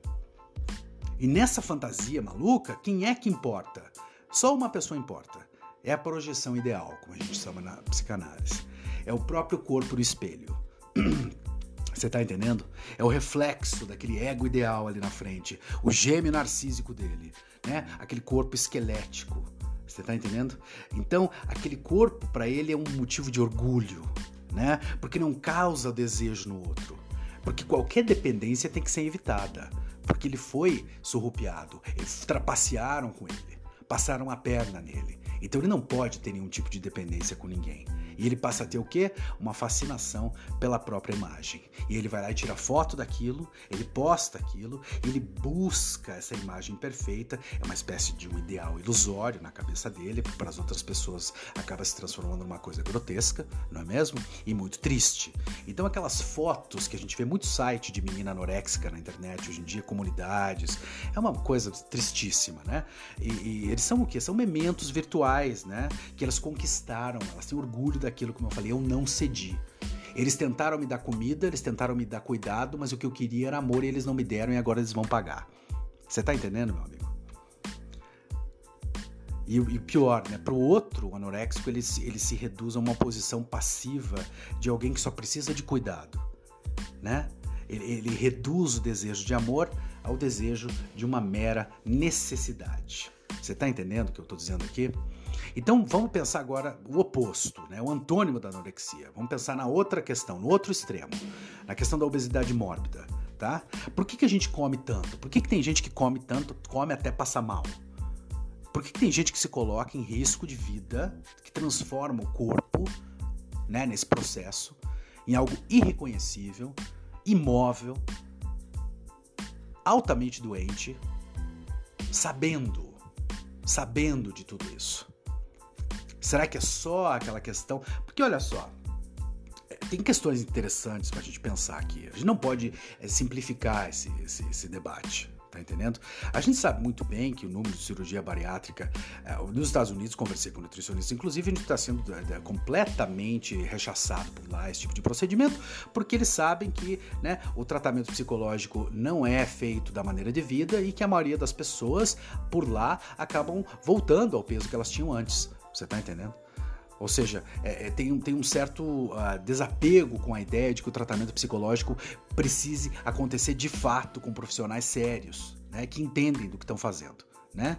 E nessa fantasia maluca, quem é que importa? Só uma pessoa importa. É a projeção ideal, como a gente chama na psicanálise. É o próprio corpo no espelho. Você tá entendendo? É o reflexo daquele ego ideal ali na frente, o gêmeo narcísico dele, né? Aquele corpo esquelético. Você tá entendendo? Então, aquele corpo para ele é um motivo de orgulho, né? Porque não causa desejo no outro. Porque qualquer dependência tem que ser evitada. Porque ele foi surrupiado, eles trapacearam com ele, passaram a perna nele. Então ele não pode ter nenhum tipo de dependência com ninguém. E ele passa a ter o quê? Uma fascinação pela própria imagem. E ele vai lá e tira foto daquilo, ele posta aquilo, ele busca essa imagem perfeita, é uma espécie de um ideal ilusório na cabeça dele, para as outras pessoas acaba se transformando numa coisa grotesca, não é mesmo? E muito triste. Então aquelas fotos que a gente vê muito site de menina anoréxica na internet hoje em dia, comunidades, é uma coisa tristíssima, né? E, e eles são o quê? São mementos virtuais, né? Que elas conquistaram, elas têm orgulho daquilo, como eu falei, eu não cedi. Eles tentaram me dar comida, eles tentaram me dar cuidado, mas o que eu queria era amor e eles não me deram e agora eles vão pagar. Você tá entendendo, meu amigo? E, e pior, né? Para o outro, o anoréxico, ele, ele se reduz a uma posição passiva de alguém que só precisa de cuidado, né? Ele, ele reduz o desejo de amor ao desejo de uma mera necessidade. Você está entendendo o que eu estou dizendo aqui? Então vamos pensar agora o oposto, né? o antônimo da anorexia. Vamos pensar na outra questão, no outro extremo, na questão da obesidade mórbida. Tá? Por que, que a gente come tanto? Por que, que tem gente que come tanto, come até passar mal? Por que, que tem gente que se coloca em risco de vida, que transforma o corpo né, nesse processo em algo irreconhecível, imóvel, altamente doente, sabendo, sabendo de tudo isso? Será que é só aquela questão? Porque olha só, é, tem questões interessantes para a gente pensar aqui. A gente não pode é, simplificar esse, esse, esse debate. Tá entendendo? A gente sabe muito bem que o número de cirurgia bariátrica é, nos Estados Unidos, conversei com nutricionistas, inclusive a gente está sendo é, completamente rechaçado por lá esse tipo de procedimento, porque eles sabem que né, o tratamento psicológico não é feito da maneira devida e que a maioria das pessoas por lá acabam voltando ao peso que elas tinham antes. Você tá entendendo? Ou seja, é, é, tem, tem um certo uh, desapego com a ideia de que o tratamento psicológico precise acontecer de fato com profissionais sérios, né, que entendem do que estão fazendo. Né?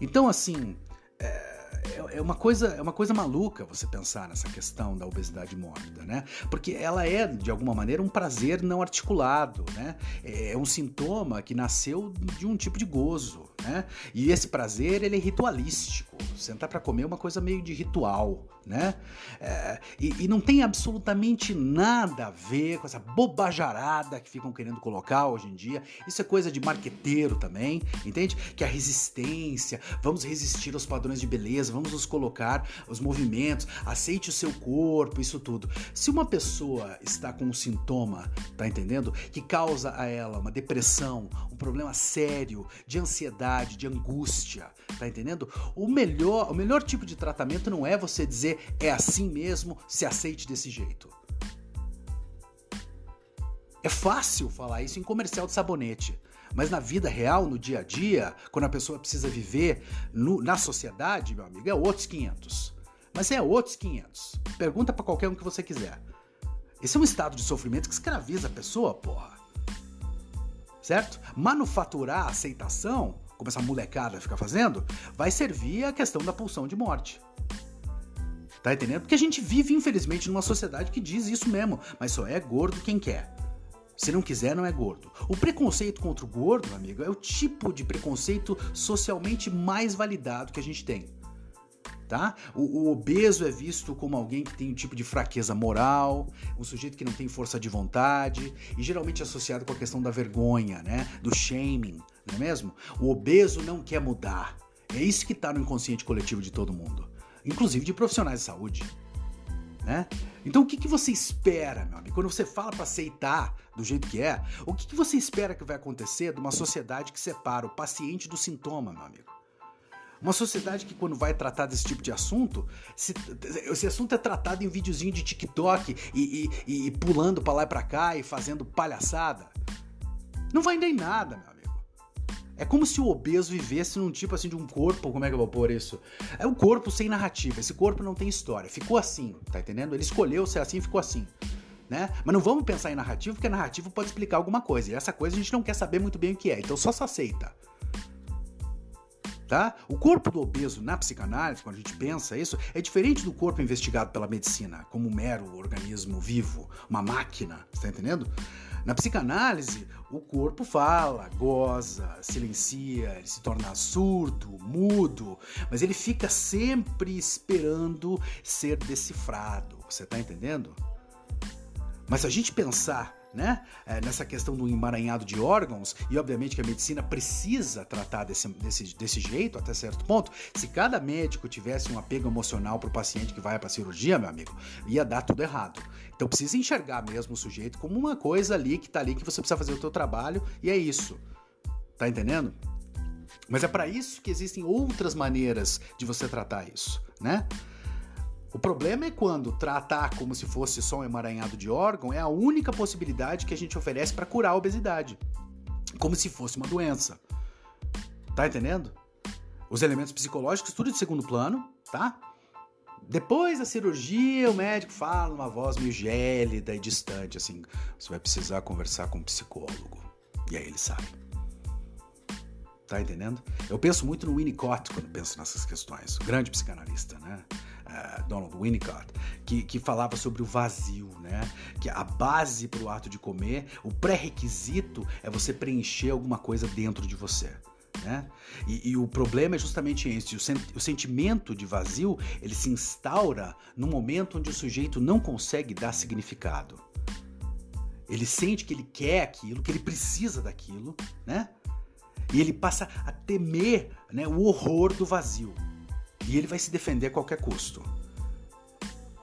Então, assim, é, é, é, uma coisa, é uma coisa maluca você pensar nessa questão da obesidade mórbida, né? Porque ela é, de alguma maneira, um prazer não articulado, né? É, é um sintoma que nasceu de um tipo de gozo, né? E esse prazer, ele é ritualístico. Sentar para comer é uma coisa meio de ritual, né? É, e, e, não tem absolutamente nada a ver com essa bobajarada que ficam querendo colocar hoje em dia. Isso é coisa de marqueteiro também, entende? Que a resistência, vamos resistir aos padrões de beleza, vamos nos colocar os movimentos, aceite o seu corpo, isso tudo. Se uma pessoa está com um sintoma, tá entendendo? Que causa a ela uma depressão, um problema sério de ansiedade, de angústia, tá entendendo? O melhor, o melhor tipo de tratamento não é você dizer é assim mesmo, se aceite desse jeito. É fácil falar isso em comercial de sabonete. Mas na vida real, no dia a dia, quando a pessoa precisa viver no, na sociedade, meu amigo, é outros 500. Mas é outros 500. Pergunta para qualquer um que você quiser. Esse é um estado de sofrimento que escraviza a pessoa, porra. Certo? Manufaturar a aceitação, como essa molecada fica fazendo, vai servir a questão da pulsão de morte. Tá entendendo? Porque a gente vive, infelizmente, numa sociedade que diz isso mesmo, mas só é gordo quem quer. Se não quiser, não é gordo. O preconceito contra o gordo, amigo, é o tipo de preconceito socialmente mais validado que a gente tem. Tá? O, o, obeso é visto como alguém que tem um tipo de fraqueza moral, um sujeito que não tem força de vontade, e geralmente associado com a questão da vergonha, né? Do shaming, não é mesmo? O obeso não quer mudar. É isso que está no inconsciente coletivo de todo mundo, inclusive de profissionais de saúde né? Então o que, que você espera, meu amigo? Quando você fala para aceitar do jeito que é, o que, que você espera que vai acontecer de uma sociedade que separa o paciente do sintoma, meu amigo? Uma sociedade que, quando vai tratar desse tipo de assunto, se, esse assunto é tratado em videozinho de TikTok e, e, e pulando para lá e pra cá e fazendo palhaçada. Não vai nem nada, meu é como se o obeso vivesse num tipo assim de um corpo, como é que eu vou pôr isso? É um corpo sem narrativa, esse corpo não tem história. Ficou assim, tá entendendo? Ele escolheu ser assim ficou assim. Né? Mas não vamos pensar em narrativa, porque a narrativa pode explicar alguma coisa. E essa coisa a gente não quer saber muito bem o que é, então só se aceita. Tá? O corpo do obeso na psicanálise, quando a gente pensa isso, é diferente do corpo investigado pela medicina, como um mero organismo vivo, uma máquina, está entendendo? Na psicanálise, o corpo fala, goza, silencia, ele se torna surdo, mudo, mas ele fica sempre esperando ser decifrado. Você está entendendo? Mas se a gente pensar né? É, nessa questão do emaranhado de órgãos, e obviamente que a medicina precisa tratar desse, desse, desse jeito até certo ponto. Se cada médico tivesse um apego emocional para o paciente que vai para cirurgia, meu amigo, ia dar tudo errado. Então precisa enxergar mesmo o sujeito como uma coisa ali que está ali que você precisa fazer o teu trabalho e é isso. Tá entendendo? Mas é para isso que existem outras maneiras de você tratar isso, né? O problema é quando tratar como se fosse só um emaranhado de órgão é a única possibilidade que a gente oferece para curar a obesidade, como se fosse uma doença. Tá entendendo? Os elementos psicológicos tudo de segundo plano, tá? Depois da cirurgia, o médico fala numa voz meio gélida e distante, assim: você vai precisar conversar com um psicólogo. E aí ele sai. Tá entendendo? Eu penso muito no Winnicott quando penso nessas questões. Grande psicanalista, né? Uh, Donald Winnicott, que, que falava sobre o vazio, né? Que a base para o ato de comer, o pré-requisito é você preencher alguma coisa dentro de você. Né? E, e, o problema é justamente esse: o, sen o, sentimento de vazio ele se instaura no momento onde o sujeito não consegue dar significado. Ele sente que ele quer aquilo, que ele precisa daquilo, né? E ele passa a temer né, o horror do vazio. E ele vai se defender a qualquer custo.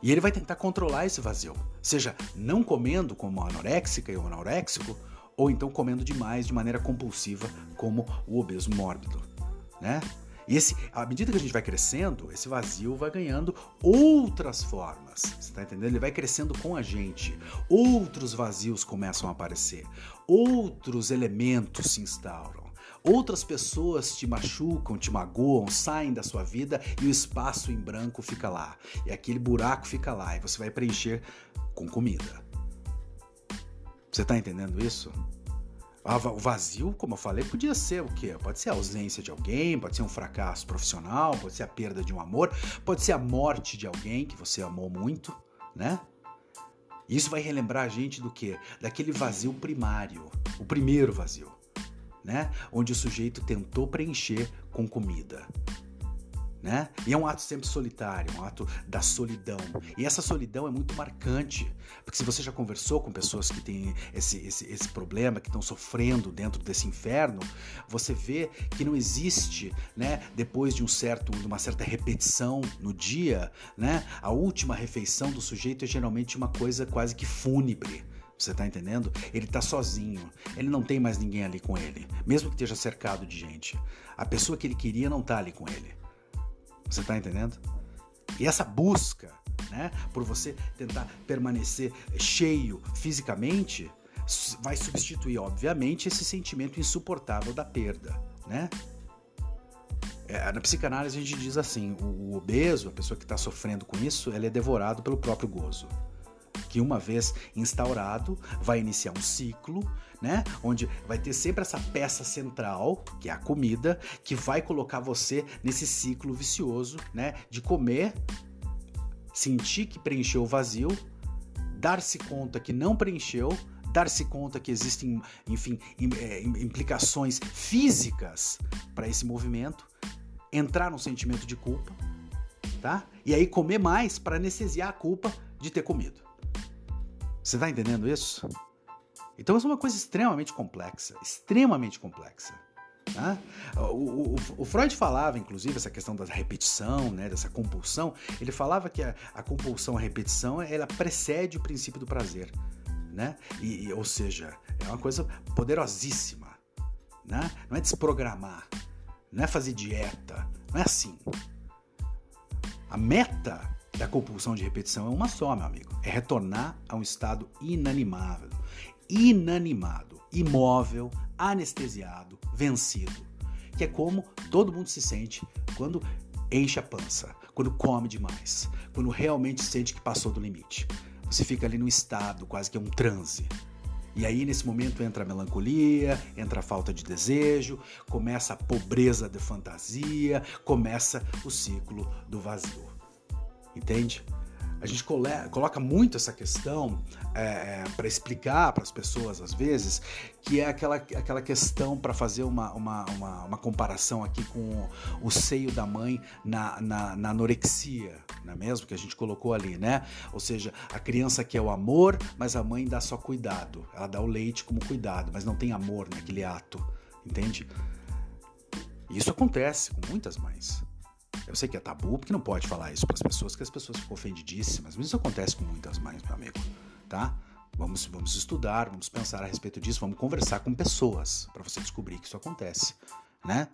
E ele vai tentar controlar esse vazio, seja não comendo como anoréxica e o anoréxico, ou então comendo demais de maneira compulsiva, como o obeso mórbido, né? E esse, à medida que a gente vai crescendo, esse vazio vai ganhando outras formas. Você está entendendo? Ele vai crescendo com a gente. Outros vazios começam a aparecer. Outros elementos se instauram. Outras pessoas te machucam, te magoam, saem da sua vida e o espaço em branco fica lá. E aquele buraco fica lá e você vai preencher com comida. Você está entendendo isso? O vazio, como eu falei, podia ser o quê? Pode ser a ausência de alguém, pode ser um fracasso profissional, pode ser a perda de um amor, pode ser a morte de alguém que você amou muito, né? Isso vai relembrar a gente do quê? Daquele vazio primário, o primeiro vazio né? Onde o sujeito tentou preencher com comida. Né? E é um ato sempre solitário, um ato da solidão. E essa solidão é muito marcante, porque se você já conversou com pessoas que têm esse, esse, esse problema, que estão sofrendo dentro desse inferno, você vê que não existe, né, depois de um certo, de uma certa repetição no dia, né, a última refeição do sujeito é geralmente uma coisa quase que fúnebre. Você tá entendendo? Ele tá sozinho. Ele não tem mais ninguém ali com ele, mesmo que esteja cercado de gente. A pessoa que ele queria não tá ali com ele. Você tá entendendo? E essa busca, né, por você tentar permanecer cheio fisicamente, vai substituir, obviamente, esse sentimento insuportável da perda, né? É, na psicanálise a gente diz assim: o, o obeso, a pessoa que está sofrendo com isso, ele é devorado pelo próprio gozo que uma vez instaurado vai iniciar um ciclo, né? Onde vai ter sempre essa peça central, que é a comida, que vai colocar você nesse ciclo vicioso, né? De comer, sentir que preencheu o vazio, dar-se conta que não preencheu, dar-se conta que existem, enfim, é, implicações físicas para esse movimento, entrar no sentimento de culpa, tá? E aí comer mais para anestesiar a culpa de ter comido. Você está entendendo isso? Então isso é uma coisa extremamente complexa, extremamente complexa. Tá? O, o, o, Freud falava, inclusive, essa questão da repetição, né, dessa compulsão. Ele falava que a, a compulsão, a repetição, ela precede o princípio do prazer, né? E, e, ou seja, é uma coisa poderosíssima, né? Não é desprogramar, não é fazer dieta, não é assim. A meta da compulsão de repetição é uma só, meu amigo. É retornar a um estado inanimável, inanimado, imóvel, anestesiado, vencido. Que é como todo mundo se sente quando enche a pança, quando come demais, quando realmente sente que passou do limite. Você fica ali no estado, quase que é um transe. E aí, nesse momento, entra a melancolia, entra a falta de desejo, começa a pobreza de fantasia, começa o ciclo do vazio. Entende? A gente coloca muito essa questão é, é para explicar para as pessoas, às vezes, que é aquela, aquela questão para fazer uma, uma, uma, uma, comparação aqui com o seio da mãe na, na, na, anorexia, não é mesmo? Que a gente colocou ali, né? Ou seja, a criança quer o amor, mas a mãe dá só cuidado. Ela dá o leite como cuidado, mas não tem amor naquele ato, entende? Isso acontece com muitas mães. Eu sei que é tabu, porque não pode falar isso para as pessoas, que as pessoas ficam ofendidíssimas, mas isso acontece com muitas mães, meu amigo, tá? Vamos, vamos estudar, vamos pensar a respeito disso, vamos conversar com pessoas para você descobrir que isso acontece, né?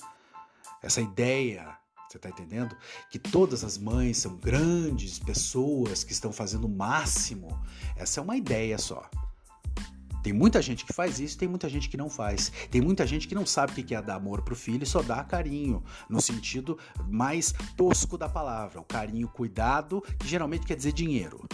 Essa ideia Você está entendendo? Que todas as mães são grandes pessoas que estão fazendo o máximo. Essa é uma ideia só. Tem muita gente que faz isso, tem muita gente que não faz. Tem muita gente que não sabe o que é dar amor pro filho e só dá carinho, no sentido mais tosco da palavra. O carinho, cuidado, que geralmente quer dizer dinheiro.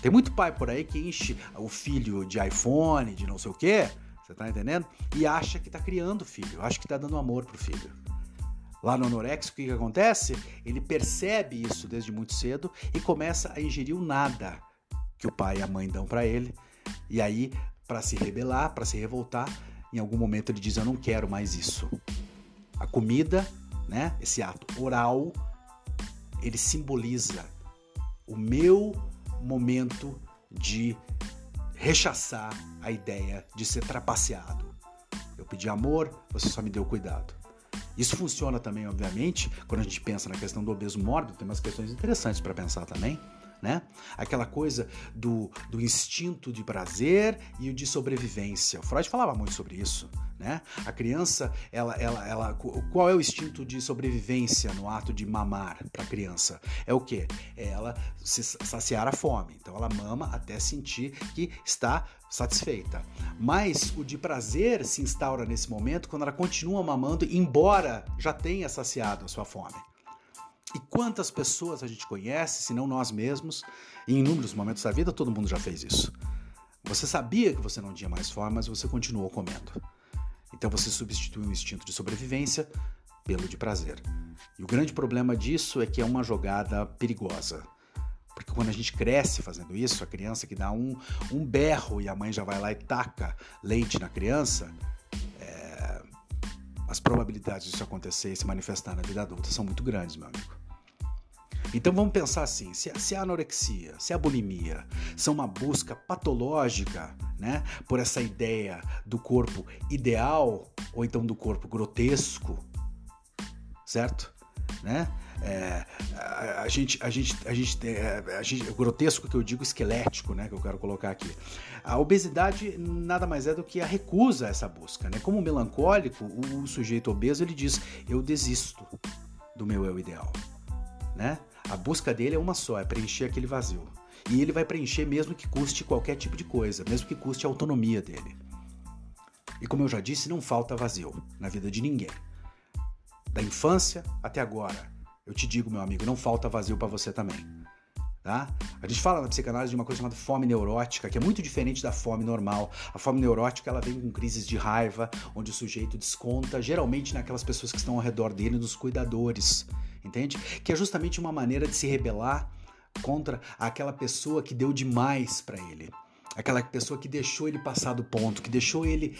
Tem muito pai por aí que enche o filho de iPhone, de não sei o quê, você tá entendendo? E acha que tá criando filho, acha que tá dando amor pro filho. Lá no anorexo, o que, que acontece? Ele percebe isso desde muito cedo e começa a ingerir o nada que o pai e a mãe dão para ele e aí, para se rebelar, para se revoltar, em algum momento ele diz: Eu não quero mais isso. A comida, né, esse ato oral, ele simboliza o meu momento de rechaçar a ideia de ser trapaceado. Eu pedi amor, você só me deu cuidado. Isso funciona também, obviamente, quando a gente pensa na questão do obeso mórbido, tem umas questões interessantes para pensar também né? Aquela coisa do, do instinto de prazer e o de sobrevivência. O Freud falava muito sobre isso, né? A criança, ela, ela, ela, qual é o instinto de sobrevivência no ato de mamar para a criança? É o que? É ela se saciar a fome. Então ela mama até sentir que está satisfeita. Mas o de prazer se instaura nesse momento quando ela continua mamando, embora já tenha saciado a sua fome. E quantas pessoas a gente conhece, se não nós mesmos, em inúmeros momentos da vida, todo mundo já fez isso. Você sabia que você não tinha mais fome, mas você continuou comendo. Então você substitui o instinto de sobrevivência pelo de prazer. E o grande problema disso é que é uma jogada perigosa. Porque quando a gente cresce fazendo isso, a criança que dá um, um berro e a mãe já vai lá e taca leite na criança, é... as probabilidades disso acontecer e se manifestar na vida adulta são muito grandes, meu amigo. Então vamos pensar assim: se, a anorexia, se a bulimia são uma busca patológica, né, por essa ideia do corpo ideal ou então do corpo grotesco, certo? Né? É, a, a, gente, a gente, a gente, é, a gente, o grotesco que eu digo esquelético, né, que eu quero colocar aqui. A obesidade nada mais é do que a recusa a essa busca, né? Como melancólico, o, o sujeito obeso ele diz: eu desisto do meu eu ideal, né? A busca dele é uma só, é preencher aquele vazio. E ele vai preencher mesmo que custe qualquer tipo de coisa, mesmo que custe a autonomia dele. E como eu já disse, não falta vazio na vida de ninguém. Da infância até agora. Eu te digo, meu amigo, não falta vazio para você também. Tá? A gente fala na psicanálise de uma coisa chamada fome neurótica, que é muito diferente da fome normal. A fome neurótica ela vem com crises de raiva, onde o sujeito desconta geralmente naquelas pessoas que estão ao redor dele, nos cuidadores entende? Que é justamente uma maneira de se rebelar contra aquela pessoa que deu demais para ele, aquela pessoa que deixou ele passar do ponto, que deixou ele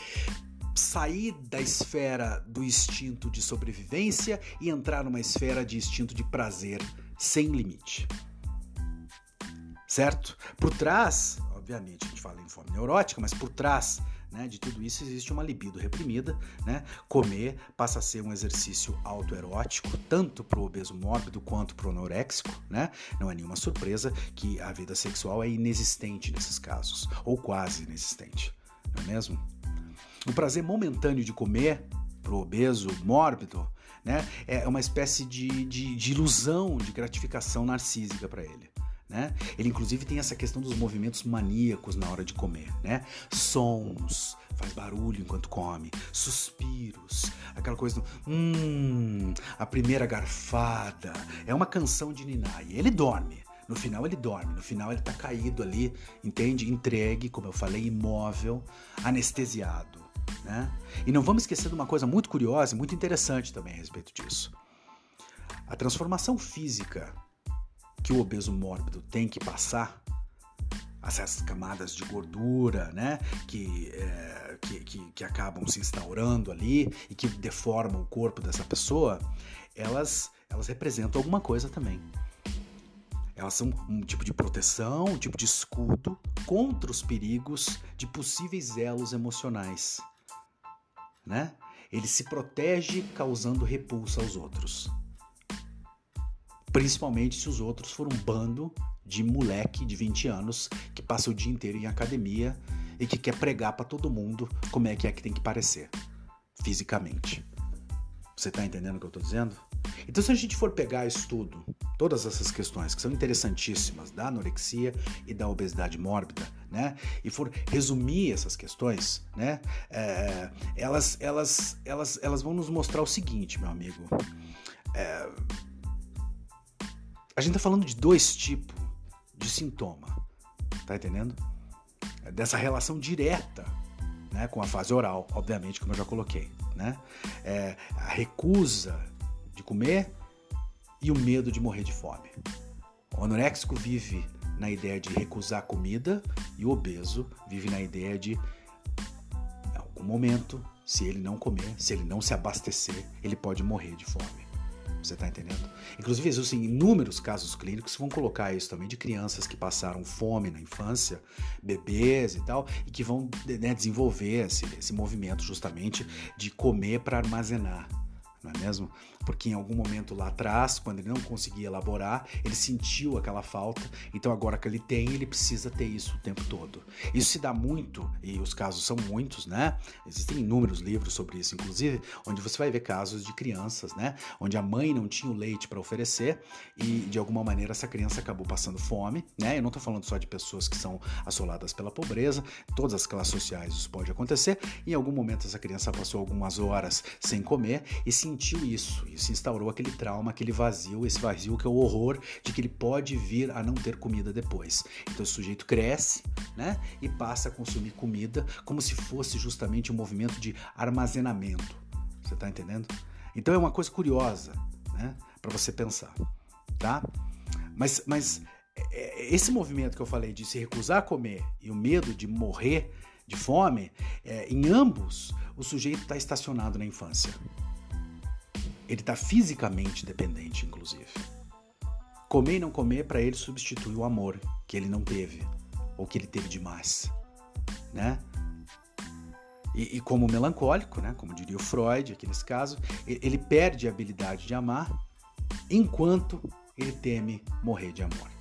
sair da esfera do instinto de sobrevivência e entrar numa esfera de instinto de prazer sem limite. Certo? Por trás, obviamente, a gente fala em fome neurótica, mas por trás né, de tudo isso existe uma libido reprimida, né? Comer passa a ser um exercício autoerótico, tanto para o obeso mórbido quanto para o anoréxico, né? Não é nenhuma surpresa que a vida sexual é inexistente nesses casos, ou quase inexistente, não é mesmo? O prazer momentâneo de comer para o obeso mórbido né, é uma espécie de, de, de ilusão de gratificação narcísica para ele. Né? Ele inclusive tem essa questão dos movimentos maníacos na hora de comer, né? Sons, faz barulho enquanto come, suspiros, aquela coisa do hum, a primeira garfada. É uma canção de Ninai. Ele dorme. No final ele dorme, no final ele tá caído ali, entende? Entregue, como eu falei, imóvel, anestesiado, né? E não vamos esquecer de uma coisa muito curiosa e muito interessante também a respeito disso. A transformação física que o obeso mórbido tem que passar, essas camadas de gordura, né, que, é, que, que, que, acabam se instaurando ali e que deformam o corpo dessa pessoa, elas, elas representam alguma coisa também. Elas são um tipo de proteção, um tipo de escudo contra os perigos de possíveis elos emocionais. Né? Ele se protege causando repulsa aos outros principalmente se os outros for um bando de moleque de 20 anos que passa o dia inteiro em academia e que quer pregar para todo mundo como é que é que tem que parecer fisicamente. Você tá entendendo o que eu tô dizendo? Então, se a gente for pegar estudo, todas essas questões que são interessantíssimas da anorexia e da obesidade mórbida, né, e for resumir essas questões, né, é, elas, elas, elas, elas vão nos mostrar o seguinte, meu amigo. É, a gente tá falando de dois tipos de sintoma, tá entendendo? É dessa relação direta né, com a fase oral, obviamente, como eu já coloquei. Né? É, a recusa de comer e o medo de morrer de fome. O anoréxico vive na ideia de recusar comida e o obeso vive na ideia de, em algum momento, se ele não comer, se ele não se abastecer, ele pode morrer de fome. Você está entendendo? Inclusive, existem inúmeros casos clínicos que vão colocar isso também de crianças que passaram fome na infância, bebês e tal, e que vão né, desenvolver esse, esse movimento justamente de comer para armazenar não é mesmo? Porque em algum momento lá atrás, quando ele não conseguia elaborar, ele sentiu aquela falta, então agora que ele tem, ele precisa ter isso o tempo todo. Isso se dá muito, e os casos são muitos, né? Existem inúmeros livros sobre isso, inclusive, onde você vai ver casos de crianças, né? Onde a mãe não tinha o leite para oferecer e de alguma maneira essa criança acabou passando fome, né? Eu não estou falando só de pessoas que são assoladas pela pobreza, todas as classes sociais isso pode acontecer. Em algum momento essa criança passou algumas horas sem comer e se sentiu isso se instaurou aquele trauma, aquele vazio, esse vazio que é o horror de que ele pode vir a não ter comida depois. Então o sujeito cresce, né, e passa a consumir comida como se fosse justamente um movimento de armazenamento. Você está entendendo? Então é uma coisa curiosa, né, para você pensar, tá? Mas, mas é, é, esse movimento que eu falei de se recusar a comer e o medo de morrer de fome, é, em ambos o sujeito está estacionado na infância. Ele está fisicamente dependente, inclusive. Comer e não comer para ele substitui o amor que ele não teve ou que ele teve demais, né? E, e, como melancólico, né? Como diria o Freud aqui nesse caso, ele perde a habilidade de amar enquanto ele teme morrer de amor.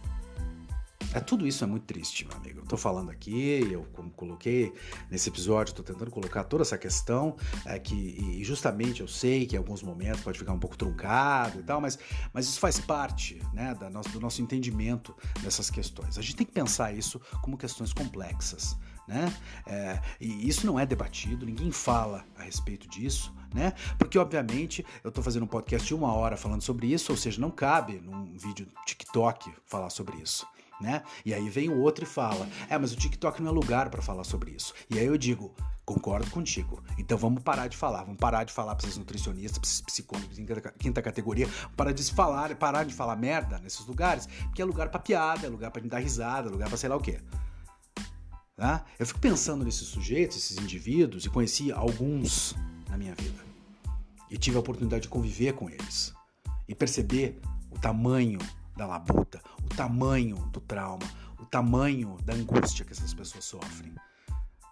É, tudo isso é muito triste, meu amigo. Eu tô falando aqui, eu como coloquei nesse episódio, estou tentando colocar toda essa questão, é, que e justamente eu sei que em alguns momentos pode ficar um pouco truncado e tal, mas, mas isso faz parte né, da nosso, do nosso entendimento dessas questões. A gente tem que pensar isso como questões complexas. Né? É, e isso não é debatido, ninguém fala a respeito disso, né? Porque, obviamente, eu estou fazendo um podcast de uma hora falando sobre isso, ou seja, não cabe num vídeo TikTok falar sobre isso né? E aí vem o outro e fala: "É, mas o TikTok não é lugar para falar sobre isso". E aí eu digo: Concordo contigo. Então vamos parar de falar. Vamos parar de falar para esses nutricionistas, para esses psicólogos em quinta categoria. Parar de falar, parar de falar merda nesses lugares, porque é lugar para piada, é lugar para dar risada, é lugar para sei lá o quê. Tá? Eu fico pensando nesses sujeitos, esses indivíduos, e conheci alguns na minha vida. E tive a oportunidade de conviver com eles e perceber o tamanho da labuta, o tamanho do trauma, o tamanho da angústia que essas pessoas sofrem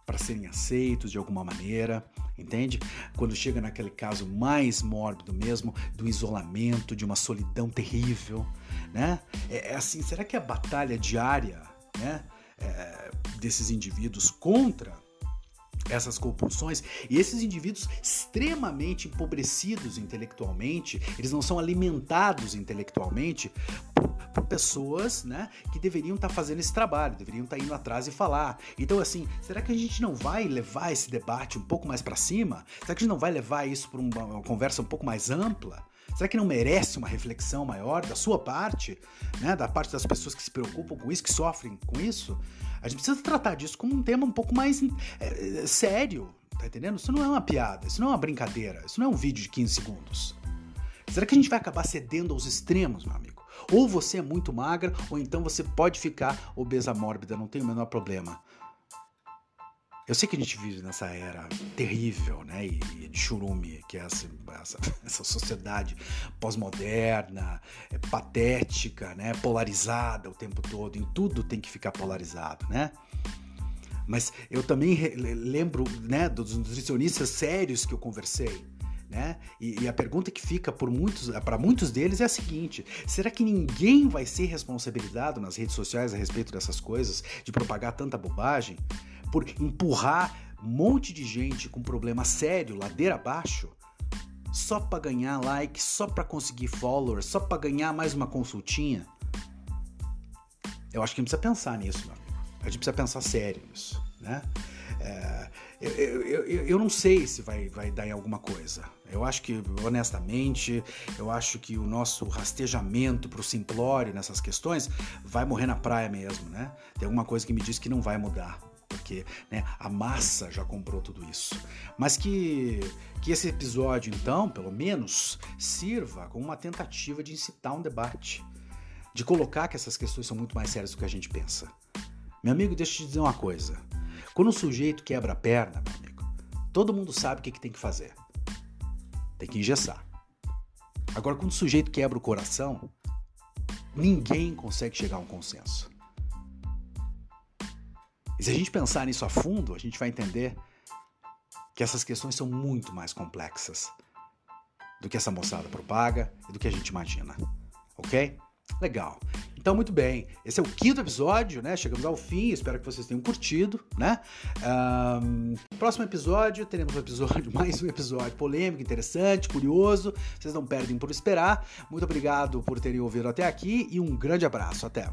para serem aceitos de alguma maneira, entende? Quando chega naquele caso mais mórbido mesmo, do isolamento, de uma solidão terrível, né? É, é assim, será que a batalha diária, né, é, desses indivíduos contra essas compulsões e esses indivíduos extremamente empobrecidos intelectualmente, eles não são alimentados intelectualmente por, por pessoas, né, que deveriam estar tá fazendo esse trabalho, deveriam estar tá indo atrás e falar. Então assim, será que a gente não vai levar esse debate um pouco mais para cima? Será que a gente não vai levar isso para uma, uma conversa um pouco mais ampla? Será que não merece uma reflexão maior da sua parte, né, da parte das pessoas que se preocupam com isso, que sofrem com isso? A gente precisa tratar disso como um tema um pouco mais é, sério, tá entendendo? Isso não é uma piada, isso não é uma brincadeira, isso não é um vídeo de 15 segundos. Será que a gente vai acabar cedendo aos extremos, meu amigo? Ou você é muito magra, ou então você pode ficar obesa mórbida, não tem o menor problema. Eu sei que a gente vive nessa era terrível, né, e, de churume, que é essa, essa, essa sociedade pós-moderna, é, patética, né, polarizada o tempo todo, em tudo tem que ficar polarizado, né? Mas eu também lembro, né, dos nutricionistas sérios que eu conversei, né? E, e, a pergunta que fica por muitos, para muitos deles é a seguinte: será que ninguém vai ser responsabilizado nas redes sociais a respeito dessas coisas, de propagar tanta bobagem? Por empurrar um monte de gente com problema sério ladeira abaixo, só para ganhar like, só para conseguir followers, só para ganhar mais uma consultinha? Eu acho que a gente precisa pensar nisso, meu amigo. A gente precisa pensar sério nisso, né? É, eu, eu, eu, eu, não sei se vai, vai dar em alguma coisa. Eu acho que, honestamente, eu acho que o nosso rastejamento pro simplório nessas questões vai morrer na praia mesmo, né? Tem alguma coisa que me diz que não vai mudar porque né, a massa já comprou tudo isso. Mas que, que esse episódio, então, pelo menos, sirva como uma tentativa de incitar um debate, de colocar que essas questões são muito mais sérias do que a gente pensa. Meu amigo, deixa eu te dizer uma coisa. Quando o sujeito quebra a perna, meu amigo, todo mundo sabe o que, que tem que fazer. Tem que engessar. Agora, quando o sujeito quebra o coração, ninguém consegue chegar a um consenso. E se a gente pensar nisso a fundo, a gente vai entender que essas questões são muito mais complexas do que essa moçada propaga e do que a gente imagina. Ok? Legal. Então, muito bem. Esse é o quinto episódio, né? Chegamos ao fim. Espero que vocês tenham curtido, né? Um, próximo episódio, teremos um episódio, mais um episódio polêmico, interessante, curioso. Vocês não perdem por esperar. Muito obrigado por terem ouvido até aqui e um grande abraço. Até.